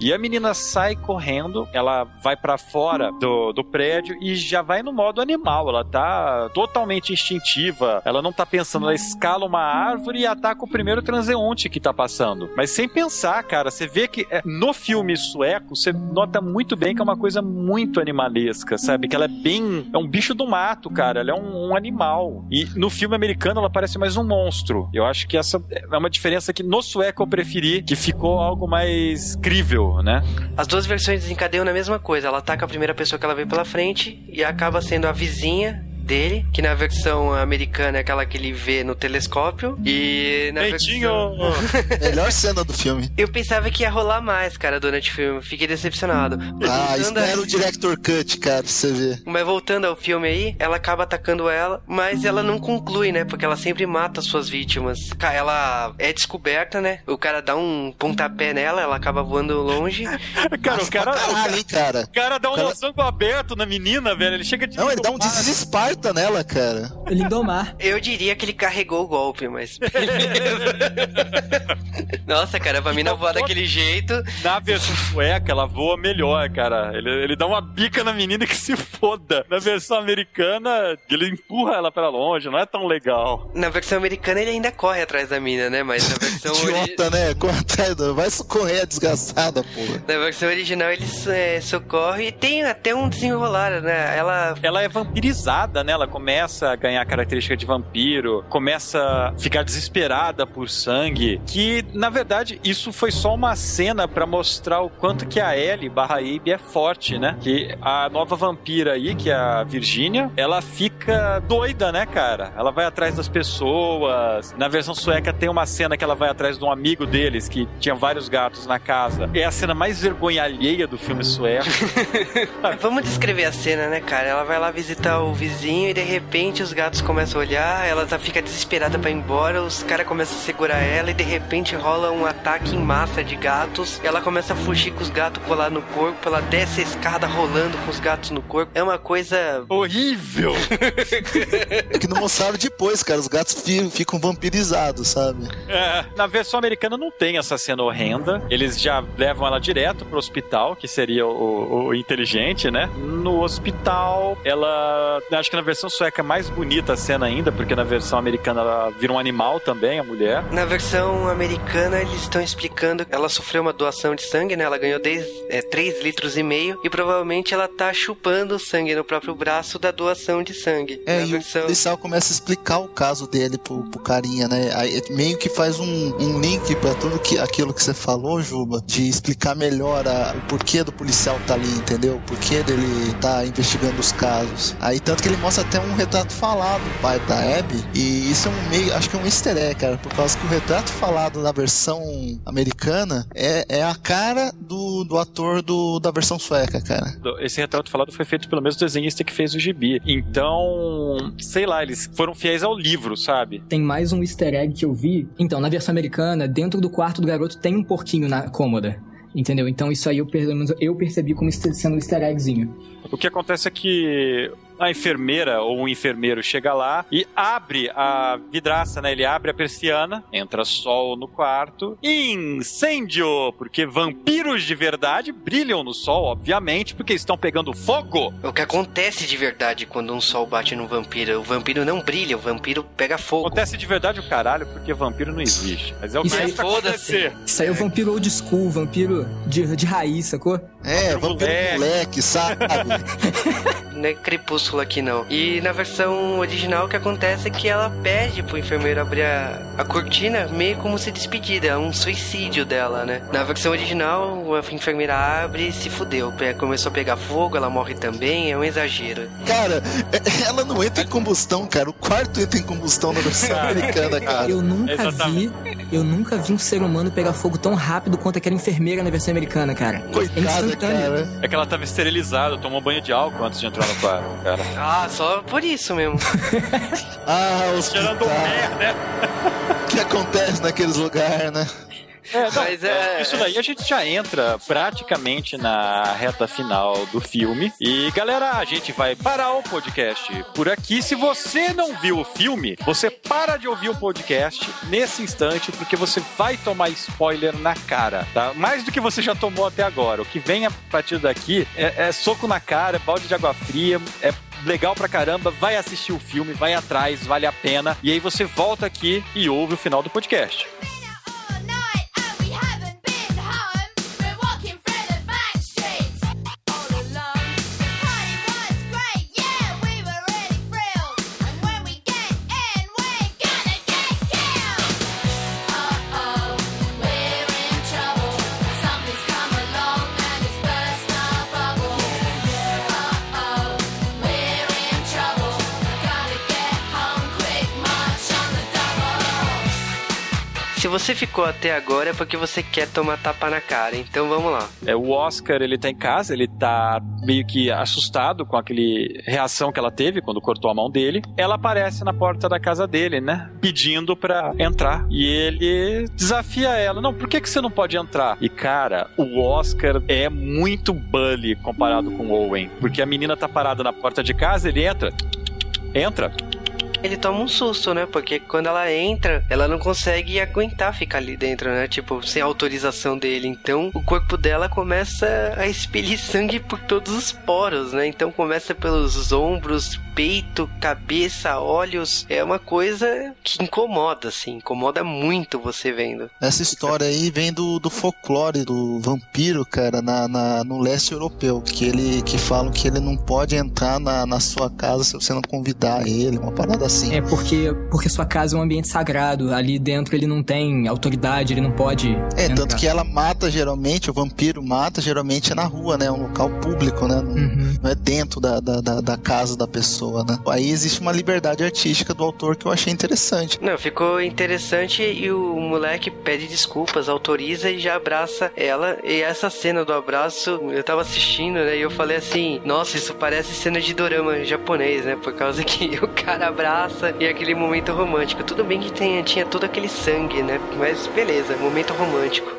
E a menina sai correndo, ela vai pra fora do, do prédio e já vai no modo animal. Ela tá totalmente instintiva. Ela não tá pensando, ela escala uma árvore e ataca o primeiro transeunte que tá passando. Mas sem pensar, cara, você vê que é, no filme sueco, você nota muito bem que é uma coisa muito animalesca, sabe? Que ela é bem. É um bicho do mato, cara. Ela é um, um animal. E no filme americano ela parece mais um monstro. Eu acho que essa é uma diferença que no sueco eu preferi, que ficou algo mais crível, né? As duas versões desencadeiam na mesma coisa. Ela ataca a primeira pessoa que ela vê pela frente e acaba sendo a vizinha dele, que na versão americana é aquela que ele vê no telescópio. E na Peitinho! versão. Melhor cena do filme. Eu pensava que ia rolar mais, cara, durante o filme. Fiquei decepcionado. Ah, Voltando a- espera o Director Cut, cara, pra você ver. Mas voltando ao filme aí, ela acaba atacando ela, mas ela não conclui, né? Porque ela sempre mata as suas vítimas. Ela é descoberta, né? O cara dá um pontapé nela, ela acaba voando longe. Cara, o Acho cara, caralho, hein, cara. o cara dá um cara- losango aberto na menina, velho. Ele chega de. Não, ele dá um nela, cara. Lindomar. Eu diria que ele carregou o golpe, mas. Nossa, cara, pra mim não voar daquele jeito. Na versão sueca, ela voa melhor, cara. Ele, ele dá uma bica na menina que se foda. Na versão americana, ele empurra ela pra longe, não é tão legal. Na versão americana ele ainda corre atrás da mina, né? Mas na versão, ori- Idiota, né? Corre atrás Vai socorrer a desgraçada, porra. na versão original ele é, socorre e tem até um desenrolar, né? Ela Ela é vampirizada, né? Ela começa a ganhar característica de vampiro, começa a ficar desesperada por sangue. Que, na verdade, isso foi só uma cena pra mostrar o quanto que a Ellie barra Abe é forte, né? Que a nova vampira aí, que é a Virginia, ela fica doida, né, cara? Ela vai atrás das pessoas. Na versão sueca tem uma cena que ela vai atrás de um amigo deles que tinha vários gatos na casa. É a cena mais vergonha alheia do filme sueco. Vamos descrever a cena, né, cara? Ela vai lá visitar o vizinho e de repente os gatos começam a olhar, ela tá, fica desesperada pra ir embora, os caras começam a segurar ela e de repente rola um ataque em massa de gatos. Ela começa a fugir com os gatos colados no corpo, ela desce a escada rolando com os gatos no corpo. É uma coisa. Horrível! É que não mostraram depois, cara. Os gatos fi- ficam vampirizados, sabe? É, na versão americana não tem essa cena horrenda. Eles já levam ela direto pro hospital, que seria o, o inteligente, né? No hospital, ela. Acho que na versão sueca é mais bonita a cena ainda, porque na versão americana ela vira um animal também, a mulher. Na versão americana, eles estão explicando que ela sofreu uma doação de sangue, né? Ela ganhou 10, é, 3 litros e meio e provavelmente ela tá chupando o sangue no próprio braço da doação de sangue. É, Na e versão... o policial começa a explicar o caso dele pro, pro carinha, né? Aí meio que faz um, um link pra tudo que, aquilo que você falou, Juba, de explicar melhor a- o porquê do policial tá ali, entendeu? O porquê dele tá investigando os casos. Aí tanto que ele mostra até um retrato falado do pai da Abby, e isso é um meio, acho que é um easter egg, cara, por causa que o retrato falado na versão americana é, é a cara do, do ator do, da versão sueca, cara. Esse retrato falado foi feito pelo mesmo desenhista que fez o gibi. Então, sei lá, eles foram fiéis ao livro, sabe? Tem mais um easter egg que eu vi. Então, na versão americana, dentro do quarto do garoto tem um porquinho na cômoda. Entendeu? Então isso aí eu, pelo menos, eu percebi como sendo um easter eggzinho. O que acontece é que a enfermeira ou o enfermeiro chega lá e abre a vidraça, né? Ele abre a persiana, entra sol no quarto e incêndio! Porque vampiros de verdade brilham no sol, obviamente, porque estão pegando fogo. O que acontece de verdade quando um sol bate num vampiro? O vampiro não brilha, o vampiro pega fogo. Acontece de verdade o caralho, porque vampiro não existe. Mas é o que Isso aí, resta foda-se. acontecer. Isso aí é o vampiro old school, vampiro de, de raiz, sacou? É, Vampiro vampiro moleque. moleque, sabe? Não é crepúsculo aqui não. E na versão original o que acontece é que ela pede pro enfermeiro abrir a, a cortina meio como se despedida, é um suicídio dela, né? Na versão original a enfermeira abre e se fudeu. Começou a pegar fogo, ela morre também, é um exagero. Cara, ela não entra em combustão, cara. O quarto entra em combustão na versão americana, cara. Eu nunca Exatamente. vi, eu nunca vi um ser humano pegar fogo tão rápido quanto aquela enfermeira na versão americana, cara. É Coitada, instantâneo. cara. É que ela tava esterilizada, tomou banho de álcool antes de entrar no quarto, cara. Ah, só por isso mesmo. Ah, Cheirando hospital. um pé, né? O que acontece naqueles lugares, né? É, não, Mas é- Isso daí a gente já entra praticamente na reta final do filme. E galera, a gente vai parar o podcast por aqui. Se você não viu o filme, você para de ouvir o podcast nesse instante, porque você vai tomar spoiler na cara, tá? Mais do que você já tomou até agora. O que vem a partir daqui é, é soco na cara, é balde de água fria, é legal pra caramba, vai assistir o filme, vai atrás, vale a pena. E aí você volta aqui e ouve o final do podcast. Se você ficou até agora é porque você quer tomar tapa na cara. Então vamos lá. É, o Oscar, ele tá em casa, ele tá meio que assustado com aquele reação que ela teve quando cortou a mão dele. Ela aparece na porta da casa dele, né? Pedindo pra entrar. E ele desafia ela. Não, por que, que você não pode entrar? E, cara, o Oscar é muito bully comparado com o Owen. Porque a menina tá parada na porta de casa, ele entra. Entra. Ele toma um susto, né? Porque quando ela entra, ela não consegue aguentar ficar ali dentro, né? Tipo, sem autorização dele. Então, o corpo dela começa a expelir sangue por todos os poros, né? Então, começa pelos ombros, peito, cabeça, olhos. É uma coisa que incomoda, assim. Incomoda muito você vendo. Essa história aí vem do, do folclore do vampiro, cara, na, na- no leste europeu. Que ele que falam que ele não pode entrar na, na sua casa se você não convidar ele, uma parada assim. É porque, porque sua casa é um ambiente sagrado. Ali dentro ele não tem autoridade, ele não pode. É, entrar. tanto que ela mata geralmente, o vampiro mata geralmente é na rua, né? É um local público, né? Não, Uhum. não é dentro da, da, da, da casa da pessoa, né? Aí existe uma liberdade artística do autor que eu achei interessante. Não, ficou interessante e o moleque pede desculpas, autoriza e já abraça ela. E essa cena do abraço, eu tava assistindo, né? E eu falei assim: Nossa, isso parece cena de dorama japonês, né? Por causa que o cara abraça e aquele momento romântico. Tudo bem que tem, tinha todo aquele sangue, né? Mas beleza, momento romântico.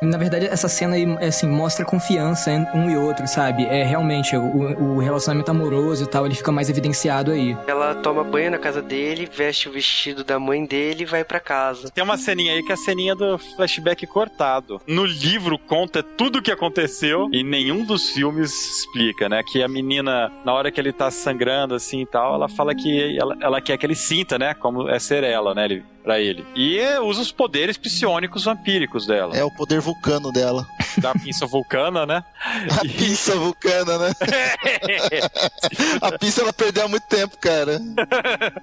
Na verdade, essa cena aí, assim, mostra confiança em um e outro, sabe? É realmente o, o relacionamento amoroso e tal, ele fica mais evidenciado aí. Ela toma banho na casa dele, veste o vestido da mãe dele e vai pra casa. Tem uma ceninha aí que é a ceninha do flashback cortado. No livro conta tudo o que aconteceu e nenhum dos filmes explica, né? Que a menina, na hora que ele tá sangrando assim e tal, ela fala que ela, ela quer que ele sinta, né? Como é ser ela, né? Ele, pra ele. E usa os poderes psionicos vampíricos dela. É o poder vulcano dela. Da pinça vulcana, né? A pinça vulcana, né? A pinça ela perdeu há muito tempo, cara.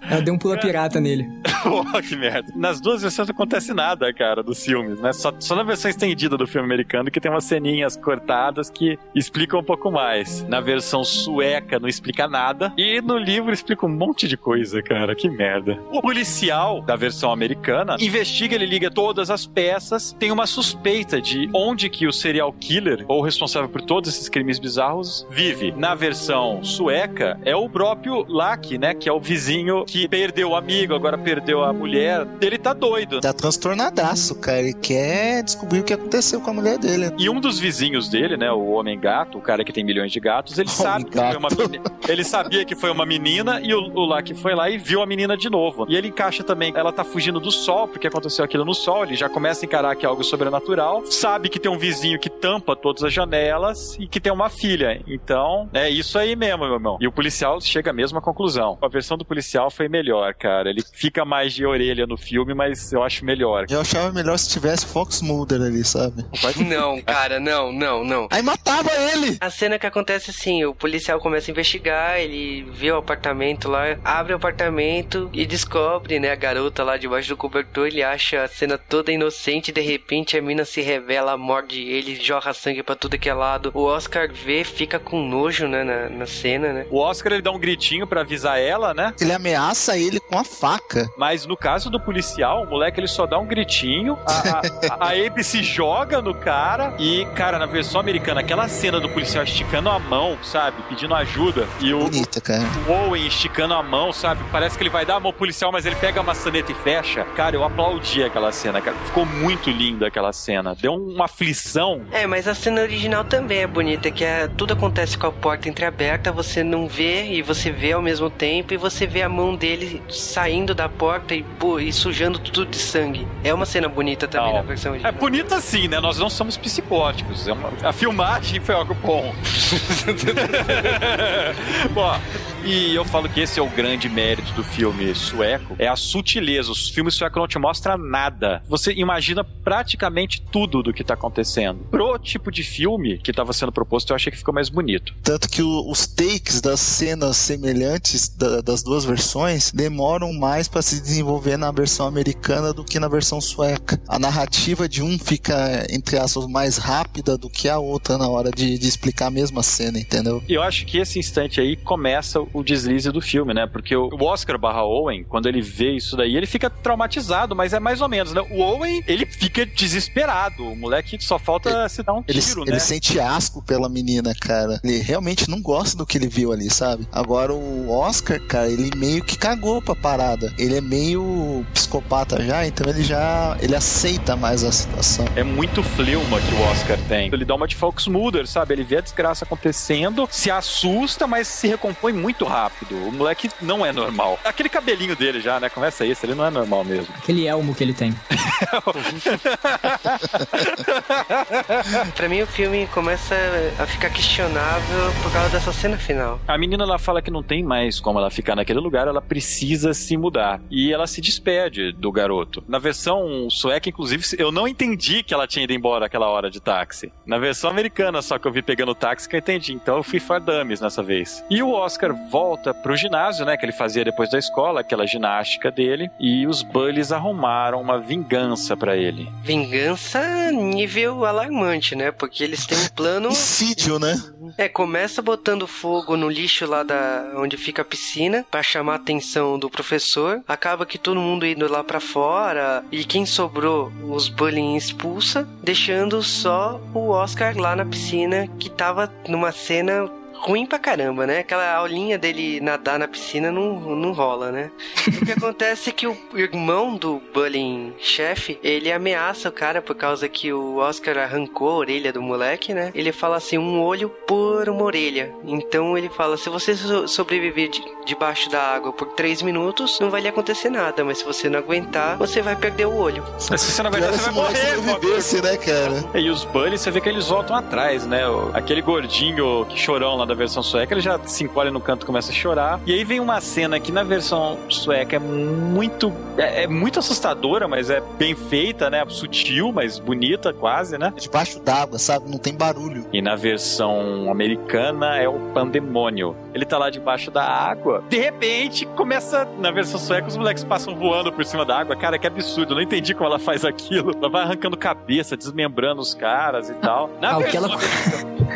Ela deu um pula pirata nele. Porra, que merda. Nas duas versões não acontece nada, cara, dos filmes, né? Só, só na versão estendida do filme americano que tem umas ceninhas cortadas que explicam um pouco mais. Na versão sueca não explica nada. E no livro explica um monte de coisa, cara. Que merda. O policial da versão americana investiga, ele liga todas as peças, tem uma suspeita de onde que o serial killer, ou responsável por todos esses crimes bizarros, vive. Na versão sueca, é o próprio Laki, né? Que é o vizinho que perdeu o amigo, agora perdeu a mulher. Ele tá doido. Tá transtornadaço, cara. Ele quer descobrir o que aconteceu com a mulher dele. E um dos vizinhos dele, né, o homem gato, o cara que tem milhões de gatos, ele Homem sabe que foi uma gato. menina. Ele sabia que foi uma menina e o, o Lucky foi lá e viu a menina de novo. E ele encaixa também, ela tá fugindo do sol, porque aconteceu aquilo no sol, ele já começa a encarar que é algo sobrenatural, sabe que tem um vizinho que tampa todas as janelas e que tem uma filha. Então, é isso aí mesmo, meu irmão. E o policial chega à mesma conclusão. A versão do policial foi melhor, cara. Ele fica mais de orelha no filme, mas eu acho melhor. Eu achava melhor se tivesse Fox Mulder ali, sabe? Não, cara, não, não, não. Aí matava ele! A cena que acontece assim, o policial começa a investigar, ele vê o apartamento lá, abre o apartamento e descobre, né, a garota lá debaixo do cobertor, ele acha a cena toda inocente, de repente a mina se revela, morde ele, jorra sangue pra tudo que é lado. O Oscar vê, fica com nojo, né, na, na cena, né. O Oscar ele dá um gritinho pra avisar ela, né? Ele ameaça ele com a faca. Mas no caso do policial, o moleque ele só dá um gritinho, a, a, a Abe se joga no cara e, cara, na versão americana, aquela cena do policial esticando a mão, sabe? Pedindo ajuda. E o, Bonita, cara. o Owen esticando a mão, sabe? Parece que ele vai dar a mão pro policial, mas ele pega a maçaneta e fecha. Fecha, cara, eu aplaudi aquela cena, cara. Ficou muito linda aquela cena. Deu uma aflição. É, mas a cena original também é bonita, que é, tudo acontece com a porta entreaberta, você não vê e você vê ao mesmo tempo e você vê a mão dele saindo da porta e, pô, e sujando tudo de sangue. É uma cena bonita também Não. na versão É original. bonito assim, né? Nós não somos psicóticos. É uma- A filmagem foi algo bom. Bom, e eu falo que esse é o grande mérito do filme sueco, é a sutileza. Os filmes suecos não te mostram nada. Você imagina praticamente tudo do que tá acontecendo. Pro tipo de filme que tava sendo proposto, eu achei que ficou mais bonito. Tanto que o- os takes das cenas semelhantes da- das duas versões demoram mais para se desenvolver na versão americana do que na versão sueca. A narrativa de um fica, entre aspas, mais rápida do que a outra na hora de, de explicar a mesma cena, entendeu? E eu acho que esse instante aí começa o deslize do filme, né? Porque o Oscar barra Owen, quando ele vê isso daí, ele fica traumatizado, mas é mais ou menos, né? O Owen, ele fica desesperado. O moleque só falta se dar um Ele, tiro, ele né? sente asco pela menina, cara. Ele realmente não gosta do que ele viu ali, sabe? Agora o Oscar, cara, ele meio que cagou pra parada. Ele é meio psicopata já, então ele já ele aceita mais a situação. É muito fleuma que o Oscar tem. Ele dá uma de Fox Mulder, sabe? Ele vê a desgraça acontecendo, se assusta, mas se recompõe muito rápido. O moleque não é normal. Aquele cabelinho dele já, né? Começa isso, ele não é normal mesmo. Aquele elmo que ele tem. Pra mim o filme começa a ficar questionável por causa dessa cena final. A menina ela fala que não tem mais como ela ficar naquele lugar, ela precisa se mudar. E ela se despede do garoto. Na versão sueca, inclusive, eu não entendi que ela tinha ido embora aquela hora de táxi. Na versão americana, só que eu vi pegando o táxi que eu entendi. Então eu fui for dummies nessa vez. E o Oscar volta pro ginásio, né, que ele fazia depois da escola, aquela ginástica dele, e os bullies arrumaram uma vingança pra ele. Vingança nível alarmante, né? Porque eles têm um plano. Incídio, né? É, começa botando fogo no lixo lá da onde fica a piscina pra chamar a atenção do professor. Acaba que todo mundo indo lá pra fora e quem sobrou, os bullying expulsa, deixando só o Oscar lá na piscina que tava numa cena ruim pra caramba, né? Aquela aulinha dele nadar na piscina não, não rola, né? o que acontece é que o irmão do bullying chefe, ele ameaça o cara por causa que o Oscar arrancou a orelha do moleque, né? Ele fala assim, um olho por uma orelha. Então ele fala, se você so- sobreviver de- debaixo da água por três minutos, não vai lhe acontecer nada, mas se você não aguentar, você vai perder o olho. Se você verdade se você vai morrer, sobrevivesse, né, cara? E os bullies, você vê que eles voltam atrás, né? Aquele gordinho que chorão lá da versão sueca, ele já se encolhe no canto e começa a chorar. E aí vem uma cena que na versão sueca é muito. É, é muito assustadora, mas é bem feita, né? Sutil, mas bonita quase, né? Debaixo d'água, sabe? Não tem barulho. E na versão americana é o pandemônio. Ele tá lá debaixo da água. De repente, começa. Na versão sueca, os moleques passam voando por cima da água. Cara, que absurdo. Eu não entendi como ela faz aquilo. Ela vai arrancando cabeça, desmembrando os caras e tal. Na Ah, versão ela-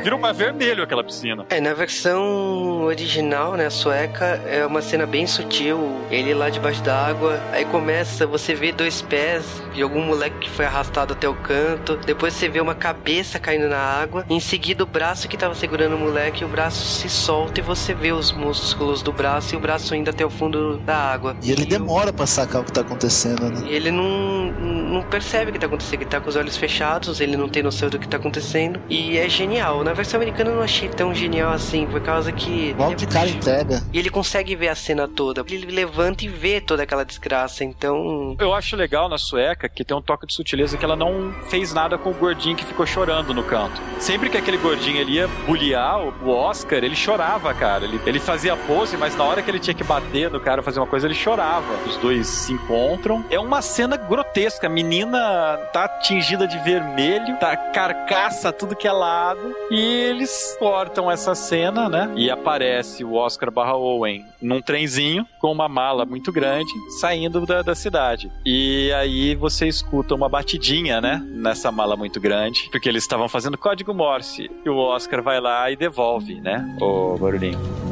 vira uma vermelho aquela piscina. É, na versão original, né, sueca, é uma cena bem sutil. Ele lá debaixo da água, aí começa, você vê dois pés de algum moleque que foi arrastado até o canto. Depois você vê uma cabeça caindo na água. Em seguida, o braço que tava segurando o moleque, o braço se solta e você vê os músculos do braço e o braço indo até o fundo da água. E ele o- demora pra sacar o que tá acontecendo, né? e ele não, não percebe o que tá acontecendo, ele tá com os olhos fechados, ele não tem noção do que tá acontecendo. E é genial. Na versão americana eu não achei tão genial assim, por causa que. Logo ele de cara entrega. E ele consegue ver a cena toda. Ele levanta e vê toda aquela desgraça. Então. Eu acho legal na sueca que tem um toque de sutileza que ela não fez nada com o gordinho que ficou chorando no canto. Sempre que aquele gordinho ele ia bullyar o o Oscar, ele chorava, cara. Ele, ele fazia pose, mas na hora que ele tinha que bater no cara fazer uma coisa, ele chorava. Os dois se encontram. É uma cena grotesca. A menina tá tingida de vermelho, tá carcaça tudo que é lado. E eles cortam essa cena, né? E aparece o Oscar barra Owen num trenzinho com uma mala muito grande saindo da, da cidade. E aí você escuta uma batidinha, né? Nessa mala muito grande, porque eles estavam fazendo código Morse. E o Oscar vai lá e devolve, né? O barulhinho.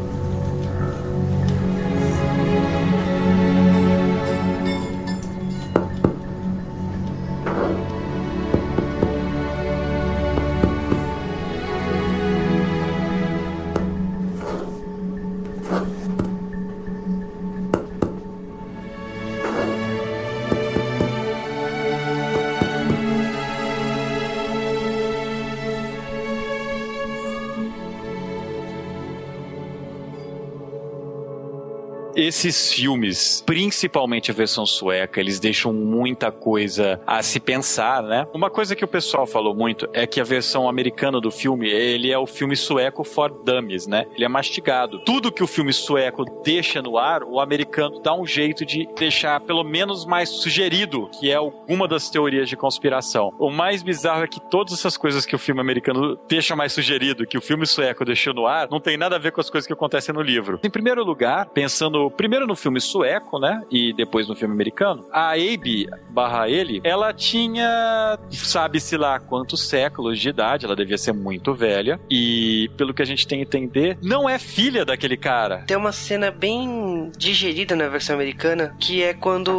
Esses filmes, principalmente a versão sueca, eles deixam muita coisa a se pensar, né? Uma coisa que o pessoal falou muito é que a versão americana do filme, ele é o filme sueco for dummies, né? Ele é mastigado. Tudo que o filme sueco deixa no ar, o americano dá um jeito de deixar pelo menos mais sugerido, que é alguma das teorias de conspiração. O mais bizarro é que todas essas coisas que o filme americano deixa mais sugerido, que o filme sueco deixou no ar, não tem nada a ver com as coisas que acontecem no livro. Em primeiro lugar, pensando primeiro no filme sueco, né, e depois no filme americano, a Abe barra ele, ela tinha, sabe-se lá quantos séculos de idade, ela devia ser muito velha, e pelo que a gente tem a entender, não é filha daquele cara. Tem uma cena bem digerida na versão americana, que é quando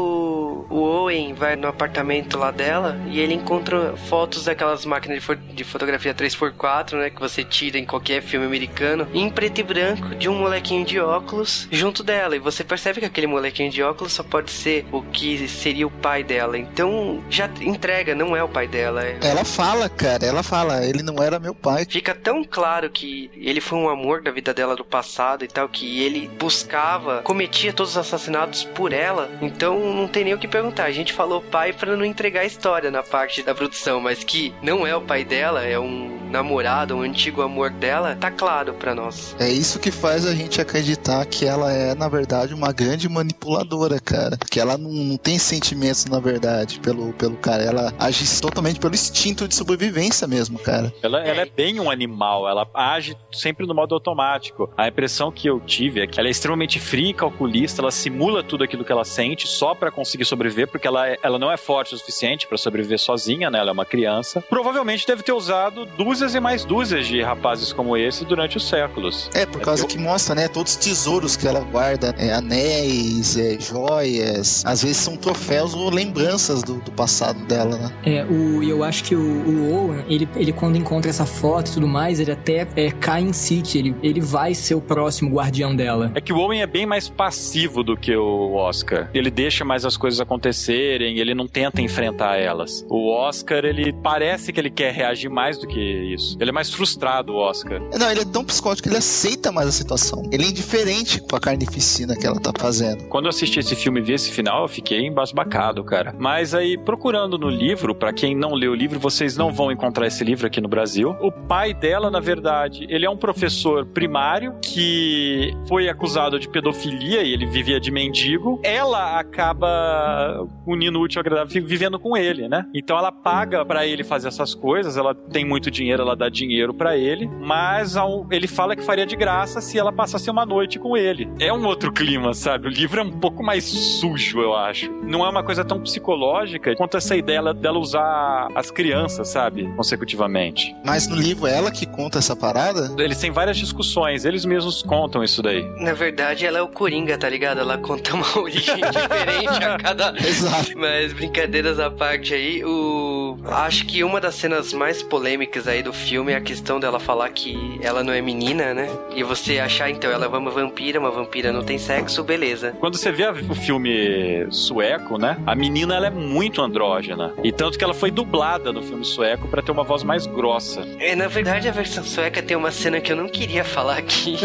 o Owen vai no apartamento lá dela e ele encontra fotos daquelas máquinas de, fo- de fotografia 3x4, né, que você tira em qualquer filme americano, em preto e branco, de um molequinho de óculos junto dela. E você percebe que aquele molequinho de óculos só pode ser o que seria o pai dela. Então já entrega, não é o pai dela. é- Ela fala, cara, ela fala, ele não era meu pai. Fica tão claro que ele foi um amor da vida dela do passado e tal, que ele buscava, cometia todos os assassinatos por ela. Então não tem nem o que perguntar. A gente falou pai pra não entregar a história na parte da produção, mas que não é o pai dela, é um namorado, um antigo amor dela, tá claro pra nós. É isso que faz a gente acreditar que ela é, na verdade, uma grande manipuladora, cara. Que ela não, não tem sentimentos, na verdade, pelo, pelo cara. Ela age totalmente pelo instinto de sobrevivência mesmo, cara. Ela, ela é bem um animal, ela age sempre no modo automático. A impressão que eu tive é que ela é extremamente fria e calculista, ela simula tudo aquilo que ela sente só pra conseguir sobreviver, porque ela, é- ela não é forte o suficiente pra sobreviver sozinha, né? Ela é uma criança. Provavelmente deve ter usado dúzias e mais dúzias de rapazes como esse durante os séculos. É, por causa eu- que mostra, né, todos os tesouros que ela guarda, é, anéis, é, joias, às vezes são troféus ou lembranças do, do passado dela, né? É, o, e eu acho que o, o Owen, ele, ele quando encontra essa foto e tudo mais, ele até é, cai em si ele, ele vai ser o próximo guardião dela. É que o Owen é bem mais passivo do que o Oscar. Ele deixa mais as coisas acontecerem, ele não tenta enfrentar elas. O Oscar, ele parece que ele quer reagir mais do que isso. Ele é mais frustrado, o Oscar. Não, ele é tão psicótico que ele aceita mais a situação. Ele é indiferente com a carnificina que ela tá fazendo. Quando eu assisti esse filme e vi esse final, eu fiquei embasbacado, cara. Mas aí, procurando no livro, pra quem não leu o livro, vocês não vão encontrar esse livro aqui no Brasil. O pai dela, na verdade, ele é um professor primário que foi acusado de pedofilia e ele vivia de mendigo. Ela acaba unindo o útil ao agradável, vivendo com ele, né? Então ela paga pra ele fazer essas coisas, ela tem muito dinheiro, ela dá dinheiro pra ele, mas ele fala que faria de graça se ela passasse uma noite com ele. É um outro clima, sabe? O livro é um pouco mais sujo, eu acho. Não é uma coisa tão psicológica quanto essa ideia dela- usar as crianças, sabe? Consecutivamente. Mas no livro é ela que conta essa parada? Eles têm várias discussões, eles mesmos contam isso daí. Na verdade, ela é o Coringa, tá ligado? Ela conta uma origem diferente a cada. Exato. Mas brincadeiras à parte aí, o. Acho que uma das cenas mais polêmicas aí do filme é a questão dela falar que ela não é menina, né? E você achar, então, ela é uma vampira, uma vampira não tem sexo, beleza. Quando você vê o filme sueco, né? A menina ela é muito andrógena. E tanto que ela foi dublada no filme sueco pra ter uma voz mais grossa. É, na verdade, a versão sueca tem uma cena que eu não queria falar aqui.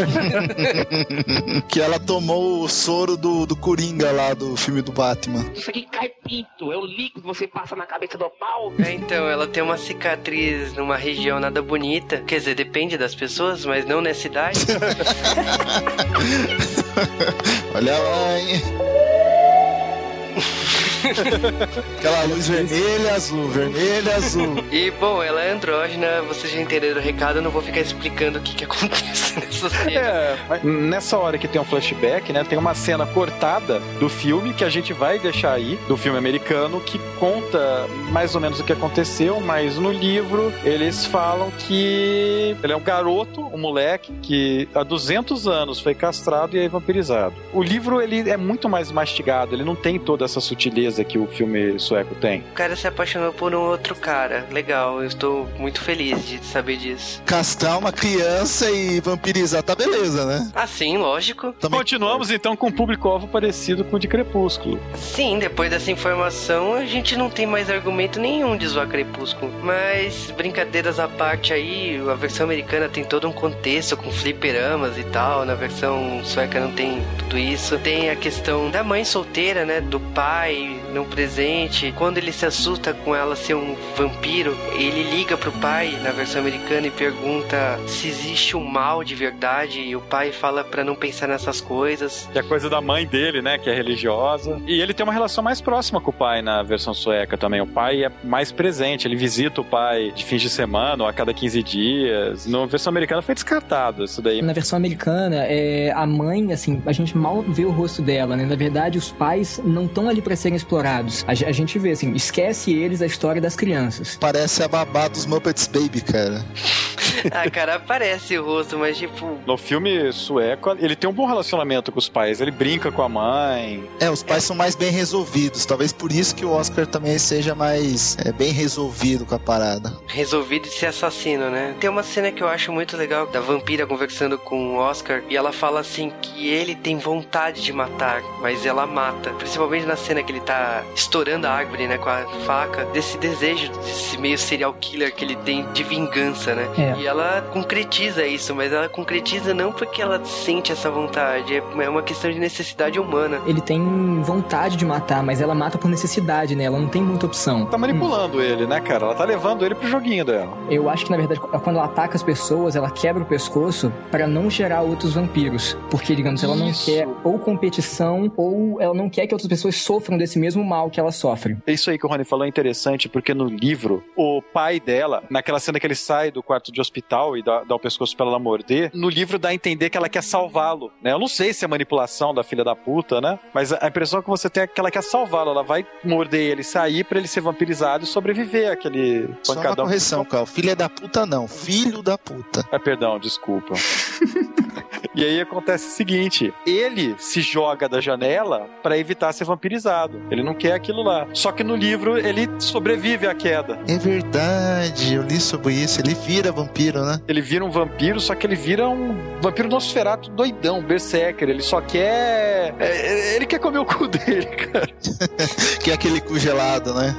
que ela tomou o soro do, do Coringa lá do filme do Batman. Isso aqui cai pinto, é o líquido que você passa na cabeça do pau. É, então, ela tem uma cicatriz numa região nada bonita. Quer dizer, depende das pessoas, mas não nessa idade. Hein? Aquela luz vermelha, azul, vermelha, azul. E, bom, ela é andrógena, vocês já entenderam o recado, eu não vou ficar explicando o que que acontece nessa cena. É, mas nessa hora que tem um flashback, né? Tem uma cena cortada do filme que a gente vai deixar aí, do filme americano, que conta mais ou menos o que aconteceu, mas no livro eles falam que ele é um garoto, um moleque, que há 200 anos foi castrado e é vampirizado. O livro ele é muito mais mastigado, ele não tem toda essa sutileza beleza que o filme sueco tem? O cara se apaixonou por um outro cara. Legal, eu estou muito feliz de saber disso. Castrar uma criança e vampirizar, tá beleza, né? Ah, sim, lógico. Também- Continuamos então com um público-alvo parecido com o de Crepúsculo. Sim, depois dessa informação, a gente não tem mais argumento nenhum de zoar Crepúsculo. Mas, brincadeiras à parte aí, a versão americana tem todo um contexto com fliperamas e tal. Na versão sueca não tem tudo isso. Tem a questão da mãe solteira, né? Do pai não presente. Quando ele se assusta com ela ser um vampiro, ele liga pro pai na versão americana e pergunta se existe um mal de verdade. E o pai fala pra não pensar nessas coisas. Que é coisa da mãe dele, né? Que é religiosa. E ele tem uma relação mais próxima com o pai na versão sueca também. O pai é mais presente, ele visita o pai de fins de semana ou a cada 15 dias. Na versão americana foi descartado isso daí. Na versão americana, é, a mãe, assim, a gente mal vê o rosto dela, né? Na verdade, os pais não estão ali pra serem explorados. A, a gente vê, assim, esquece eles a história das crianças. Parece a babá dos Muppets Baby, cara. ah, cara, aparece o rosto, mas tipo. No filme sueco, ele tem um bom relacionamento com os pais. Ele brinca com a mãe. É, os pais são mais bem resolvidos. Talvez por isso que o Oscar também seja mais é, bem resolvido com a parada. resolvido de ser assassino, né? Tem uma cena que eu acho muito legal da vampira conversando com o Oscar e ela fala assim que ele tem vontade de matar, mas ela mata. Principalmente na cena que ele tá estourando a árvore, né, com a faca, desse desejo, desse meio serial killer que ele tem de vingança, né? É. E ela concretiza isso, mas ela concretiza não porque ela sente essa vontade, é uma questão de necessidade humana. Ele tem vontade de matar, mas ela mata por necessidade, né? Ela não tem muita opção. Tá manipulando ele, né, cara? Ela tá levando ele pro joguinho dela. Eu acho que, na verdade, quando ela ataca as pessoas, ela quebra o pescoço pra não gerar outros vampiros. Porque, digamos, ela não Isso. quer ou competição, ou ela não quer que outras pessoas sofram desse mesmo mal que ela sofre. Isso aí que o Rony falou é interessante, porque no livro, o pai dela, naquela cena que ele sai do quarto de hospital e dá, dá o pescoço pra ela morder, no livro dá a entender que ela quer salvá-lo, né? Eu não sei se é manipulação da filha da puta, né? Mas a impressão que você tem é que ela quer salvá-lo. Ela vai morder ele, sair pra ele ser vampirizado e sobreviver àquele Só uma pancadão. correção, cara. Filha da puta não. Filho da puta. Ah, perdão, desculpa. E aí acontece o seguinte: ele se joga da janela pra evitar ser vampirizado. Ele não quer aquilo lá. Só que no livro ele sobrevive à queda. É verdade, eu li sobre isso. Ele vira vampiro, né? Ele vira um vampiro, só que ele vira um vampiro nosferato doidão, berserker. Ele só quer. é, Ele quer comer o cu dele, cara. Que é aquele cu gelado, né?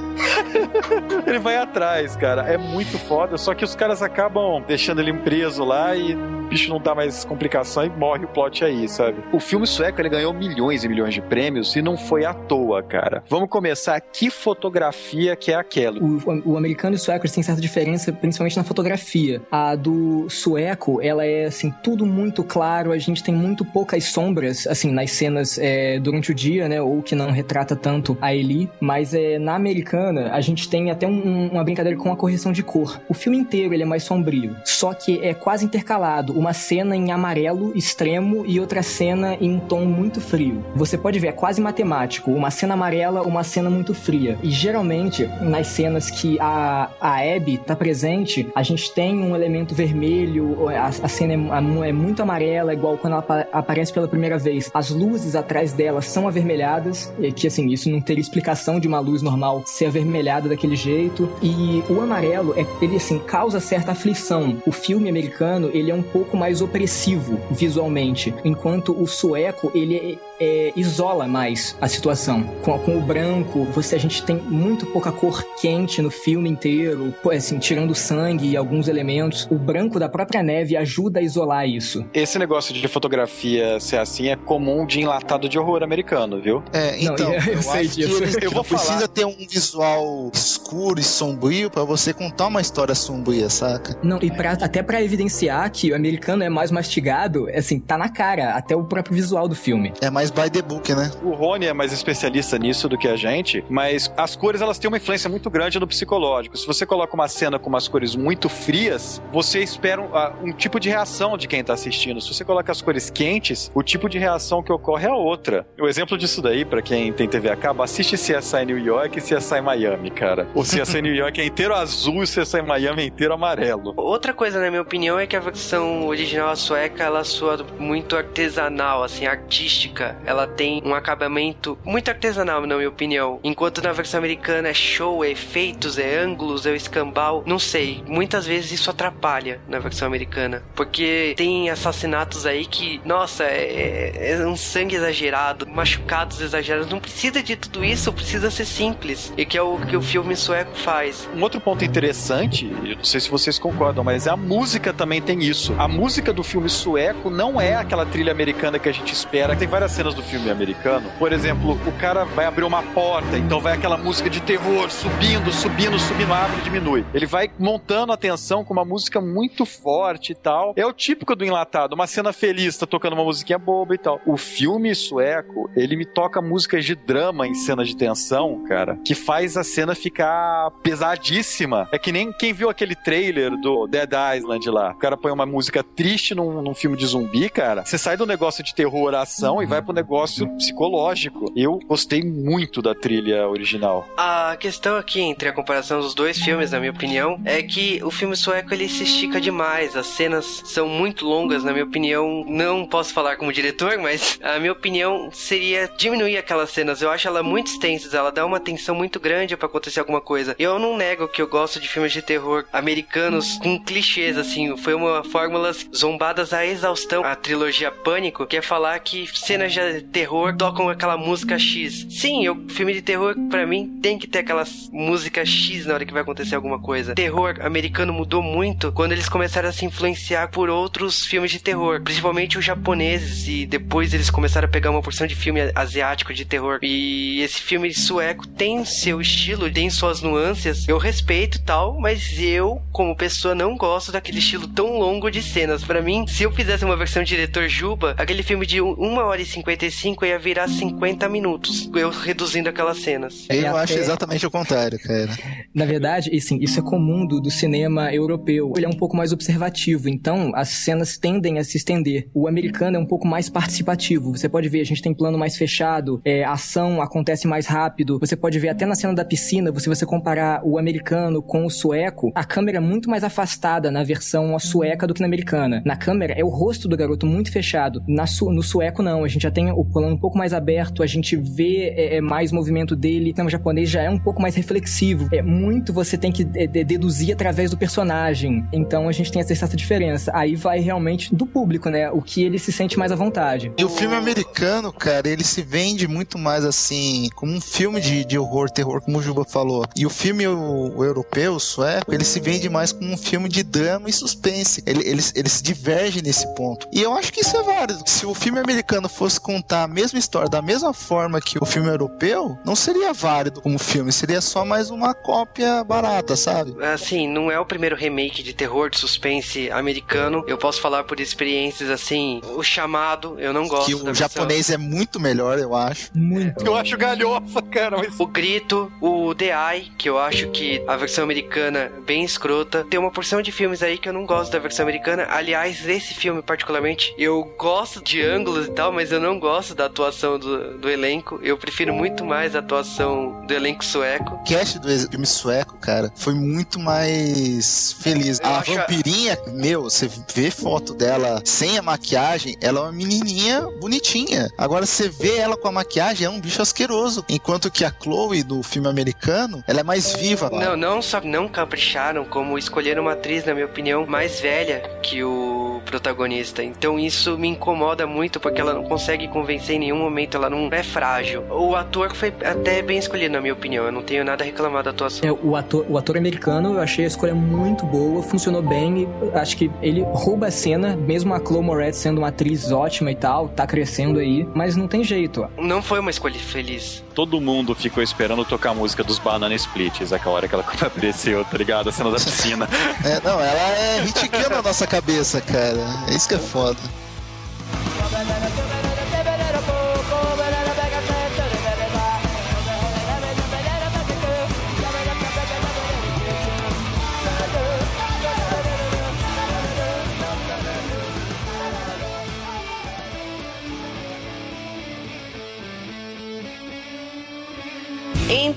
Ele vai atrás, cara. É muito foda. Só que os caras acabam deixando ele preso lá e o bicho não dá mais complicação e morre o plot aí, sabe? O filme sueco ele ganhou milhões e milhões de prêmios e não foi à toa, cara. Vamos começar. Que fotografia que é aquela? O, o americano e o sueco têm certa diferença, principalmente na fotografia. A do sueco, ela é, assim, tudo muito claro, a gente tem muito poucas sombras, assim, nas cenas é, durante o dia, né, ou que não retrata tanto a Eli, mas é, na americana, a gente tem até um- uma brincadeira com a correção de cor. O filme inteiro, ele é mais sombrio, só que é quase intercalado, uma cena em amarelo extremo e outra cena em um tom muito frio. Você pode ver, é quase matemático, uma cena amarela, uma cena muito fria. E geralmente, nas cenas que a, a Abby tá presente, a gente tem um elemento vermelho, a, a cena é, é muito amarela, igual quando ela apa- aparece pela primeira vez. As luzes atrás dela são avermelhadas, e que assim, isso não teria explicação de uma luz normal ser avermelhada daquele jeito. E o amarelo, é, ele assim, causa certa aflição. O filme americano, ele é um pouco mais opressivo visualmente, enquanto o sueco, ele é, é, isola mais a situação. Com, com o branco, você a gente tem muito pouca cor quente no filme inteiro, pô, assim, tirando sangue e alguns elementos. O branco da própria neve ajuda a isolar isso. Esse negócio de fotografia ser assim é comum de enlatado de horror americano, viu? É, Não, então, eu- eu sei acho que disso. eles Eu não vou falar. precisa ter um visual escuro e sombrio pra você contar uma história sombria, saca? Não, e pra, até pra evidenciar que o americano é mais mastigado, assim, tá na cara, até o próprio visual do filme. É mais by the book, né? O Rony é mais especialista nisso do que a gente, mas as cores elas têm uma influência muito grande no psicológico. Se você coloca uma cena com umas cores muito frias, você espera um, um tipo de reação de quem tá assistindo. Se você coloca as cores quentes, o tipo de reação que ocorre é outra. O exemplo disso daí, pra quem tem TV a cabo, assiste CSI New York e CSI Miami, cara. O CSI New York é inteiro azul e o CSI Miami é inteiro amarelo. Outra coisa, na minha opinião, é que a versão original sueca ela soa muito artesanal, assim, artística. Ela tem um acabamento muito artesanal, na minha opinião. Enquanto na versão americana é show, é efeitos, é ângulos, é o escambau. Não sei, muitas vezes isso atrapalha na versão americana. Porque tem assassinatos aí que, nossa, é, é um sangue exagerado, machucados exagerados. Não precisa de tudo isso, precisa ser simples. E que é o que o filme sueco faz. Um outro ponto interessante, eu não sei se vocês concordam, mas a música também tem isso. A música do filme sueco não é aquela trilha americana que a gente espera. Tem várias cenas do filme americano. Por exemplo, o cara vai abrir uma porta, então vai aquela música de terror subindo, subindo, subindo, a árvore diminui. Ele vai montando a tensão com uma música muito forte e tal. É o típico do enlatado, uma cena feliz, tá tocando uma musiquinha boba e tal. O filme sueco, ele me toca músicas de drama em cenas de tensão, cara, que faz a cena ficar pesadíssima. É que nem quem viu aquele trailer do Dead Island lá. O cara põe uma música triste num, num filme de zumbi, cara. Você sai do negócio de terror, ação e vai pro negócio psicológico. Eu gostei muito da trilha original. A questão aqui entre a comparação dos dois filmes, na minha opinião, é que o filme sueco ele se estica demais. As cenas são muito longas, na minha opinião. Não posso falar como diretor, mas a minha opinião seria diminuir aquelas cenas. Eu acho ela muito extensas, ela dá uma tensão muito grande pra acontecer alguma coisa. Eu não nego que eu gosto de filmes de terror americanos com clichês, assim. Foi uma fórmulas zombadas à exaustão. A trilogia Pânico quer falar que cenas de terror tocam aquela música X. Sim, o filme de terror, pra mim, tem que ter aquelas músicas X na hora que vai acontecer alguma coisa. Terror americano mudou muito quando eles começaram a se influenciar por outros filmes de terror, principalmente os japoneses, e depois eles começaram a pegar uma porção de filme asiático de terror. E esse filme sueco tem seu estilo, tem suas nuances. Eu respeito tal, mas eu, como pessoa, não gosto daquele estilo tão longo de cenas. Pra mim, se eu fizesse uma versão diretor Juba, aquele filme de 1 hora e 55 ia virar 50 minutos. Eu reduzindo aquelas cenas. É, Eu acho até- exatamente o contrário, cara. Na verdade, e sim, isso é comum do, do cinema europeu. Ele é um pouco mais observativo, então as cenas tendem a se estender. O americano é um pouco mais participativo. Você pode ver, a gente tem plano mais fechado, é, a ação acontece mais rápido. Você pode ver até na cena da piscina, se você comparar o americano com o sueco, a câmera é muito mais afastada na versão sueca do que na americana. Na câmera é o rosto do garoto muito fechado. Na su- no sueco, não. A gente já tem o plano um pouco mais aberto, a gente vê é, é, mais movimento dele. No japonês já é um pouco mais reflexivo. É muito você tem que é, de- deduzir através do personagem. Então a gente tem essa, essa diferença. Aí vai realmente do público, né? O que ele se sente mais à vontade. E o filme americano, cara, ele se vende muito mais assim, como um filme de, de horror, terror, como o Juba falou. E o filme o, o europeu, o sueco, ele se vende mais como um filme de drama e suspense. Ele, ele, ele se diverge nesse ponto. E eu acho que isso é válido. Se o filme americano fosse contar a mesma história da mesma forma que o filme europeu, não seria válido como filme, seria só mais uma cópia barata, sabe? Assim, não é o primeiro remake de terror, de suspense americano. Eu posso falar por experiências assim. O chamado, eu não gosto. Que o versão. japonês é muito melhor, eu acho. Muito. Eu acho galhofa, cara, mas O Grito, o The Eye, que eu acho que a versão americana é bem escrota. Tem uma porção de filmes aí que eu não gosto da versão americana. Aliás, esse filme particularmente, eu gosto de ângulos e tal, mas eu não gosto da atuação do, do elenco. Eu prefiro muito mais a atuação do elenco sueco. O cast do filme sueco, cara, foi muito mais feliz. Eu a acho- vampirinha, meu, você vê foto dela sem a maquiagem, ela é uma menininha bonitinha. Agora você vê ela com a maquiagem, é um bicho asqueroso. Enquanto que a Chloe do filme americano, ela é mais viva. Não, não só não capricharam, como escolheram uma atriz, na minha opinião, mais velha que o protagonista. Então isso me incomoda muito porque ela não consegue convencer em nenhum momento, ela não é frágil. O ator foi até bem escolhido, na minha opinião. Eu não tenho nada a reclamar da atuação. É, o, ator, o ator americano, eu achei a escolha muito boa, funcionou bem. E acho que ele rouba a cena, mesmo a Chloe Moretz sendo uma atriz ótima e tal, tá crescendo aí, mas não tem jeito. Não foi uma escolha feliz. Todo mundo ficou esperando tocar a música dos Banana Splits, aquela hora que ela apareceu, tá ligado? A cena da piscina. É, não, ela é hit na nossa cabeça, cara. É isso que é foda.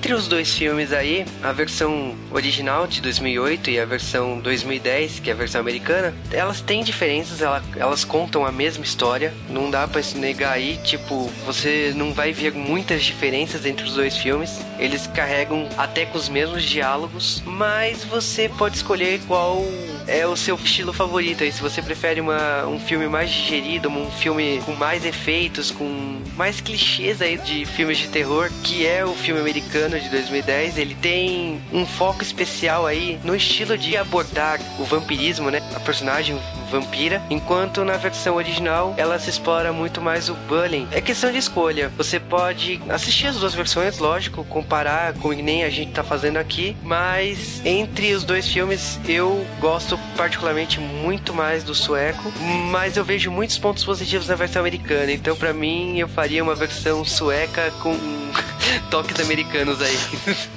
Entre os dois filmes aí, a versão original de 2008 e a versão 2010, que é a versão americana, elas têm diferenças, ela- elas contam a mesma história. Não dá pra se negar aí, tipo, você não vai ver muitas diferenças entre os dois filmes. Eles carregam até com os mesmos diálogos, mas você pode escolher qual é o seu estilo favorito. Aí, se você prefere uma, um filme mais digerido, um filme com mais efeitos, com mais clichês aí de filmes de terror, que é o filme americano de 2010, ele tem um foco especial aí no estilo de abordar o vampirismo, né? A personagem vampira, enquanto na versão original ela se explora muito mais o bullying. É questão de escolha. Você pode assistir as duas versões, lógico, comparar com que nem a gente tá fazendo aqui, mas entre os dois filmes eu gosto particularmente muito mais do sueco, mas eu vejo muitos pontos positivos na versão americana. Então para mim eu faria uma versão sueca com toques americanos aí.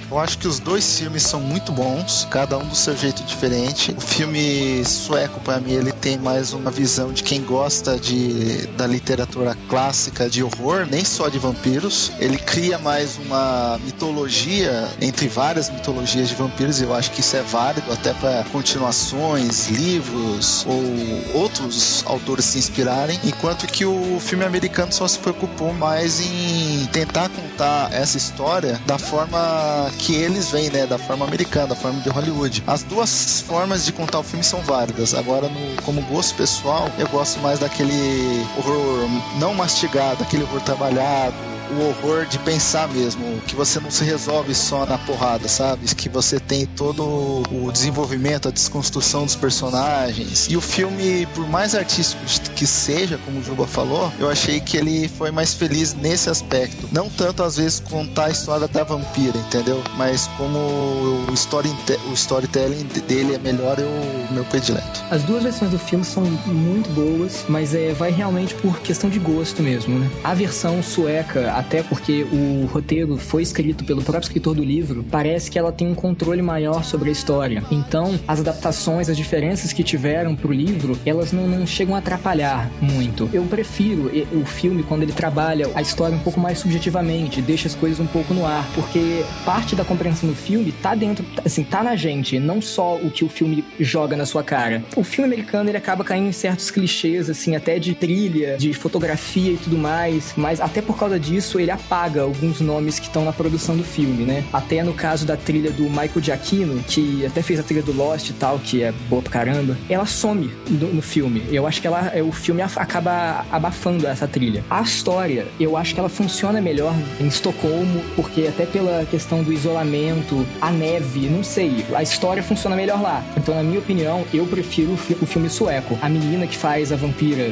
Eu acho que os dois filmes são muito bons, cada um do seu jeito diferente. O filme sueco, pra mim, ele tem mais uma visão de quem gosta de, da literatura clássica de horror, nem só de vampiros. Ele cria mais uma mitologia, entre várias mitologias de vampiros, e eu acho que isso é válido até para continuações, livros ou outros autores se inspirarem, enquanto que o filme americano só se preocupou mais em tentar contar essa história da forma que eles veem, né, da forma americana, da forma de Hollywood. As duas formas de contar o filme são válidas. Agora, no, como gosto pessoal, eu gosto mais daquele horror não mastigado, aquele horror trabalhado, o horror de pensar mesmo, que você não se resolve só na porrada, sabe? Que você tem todo o desenvolvimento, a desconstrução dos personagens. E o filme, por mais artístico que seja, como o Juba falou, eu achei que ele foi mais feliz nesse aspecto. Não tanto, às vezes, contar a história da vampira, entendeu? Mas como o, story, o storytelling dele é melhor, o meu predileto. As duas versões do filme são muito boas, mas é, vai realmente por questão de gosto mesmo, né? A versão sueca, até porque o roteiro foi escrito pelo próprio escritor do livro, parece que ela tem um controle maior sobre a história. Então, as adaptações, as diferenças que tiveram pro livro, elas não, não chegam a atrapalhar muito. Eu prefiro o filme quando ele trabalha a história um pouco mais subjetivamente, deixa as coisas um pouco no ar, porque parte da compreensão do filme tá dentro, assim, tá na gente, não só o que o filme joga na sua cara. O filme americano, ele acaba caindo em certos clichês, assim, até de trilha, de fotografia e tudo mais, mas até por causa disso, ele apaga alguns nomes que estão na produção do filme, né? Até no caso da trilha do Michael Giacchino, que até fez a trilha do Lost e tal, que é boa pra caramba, ela some no, no filme. Eu acho que ela, é, o filme acaba abafando essa trilha. A história, eu acho que ela funciona melhor em Estocolmo, porque até pela questão do isolamento, a neve, não sei, a história funciona melhor lá. Então, na minha opinião, eu prefiro o, fi- o filme sueco. A menina que faz a vampira,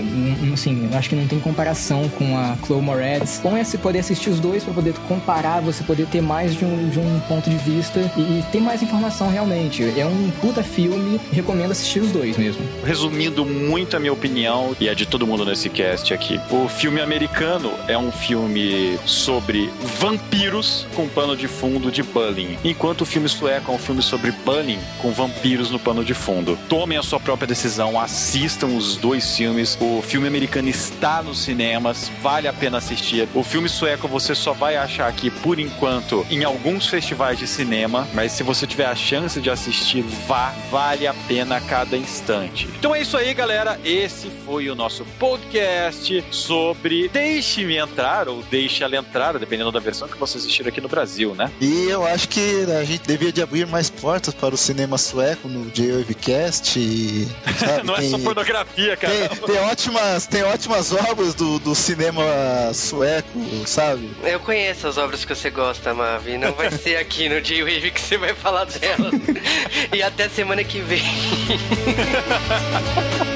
assim, eu acho que não tem comparação com a Chloe Moretz. É você poder assistir os dois pra poder comparar, você poder ter mais de um, de um ponto de vista e, ter mais informação realmente. É um puta filme, recomendo assistir os dois mesmo. Resumindo muito a minha opinião e a de todo mundo nesse cast aqui, o filme americano é um filme sobre vampiros com pano de fundo de bullying, enquanto o filme sueco é um filme sobre bullying com vampiros no pano de fundo. Tomem a sua própria decisão, assistam os dois filmes. O filme americano está nos cinemas, vale a pena assistir. O filme sueco você só vai achar aqui por enquanto em alguns festivais de cinema, mas se você tiver a chance de assistir, vá, vale a pena cada instante. Então é isso aí, galera. Esse foi o nosso podcast sobre Deixe-me entrar ou Deixe ela entrar, dependendo da versão que você assistir aqui no Brasil, né? E eu acho que a gente devia de abrir mais portas para o cinema sueco no J-Wavecast. Não é tem- só pornografia, cara. Tem, tem ótimas, tem ótimas obras do, do cinema sueco, sabe? Eu conheço as obras que você gosta, Mavi. Não vai ser aqui no J-Wave que você vai falar delas. e até semana que vem.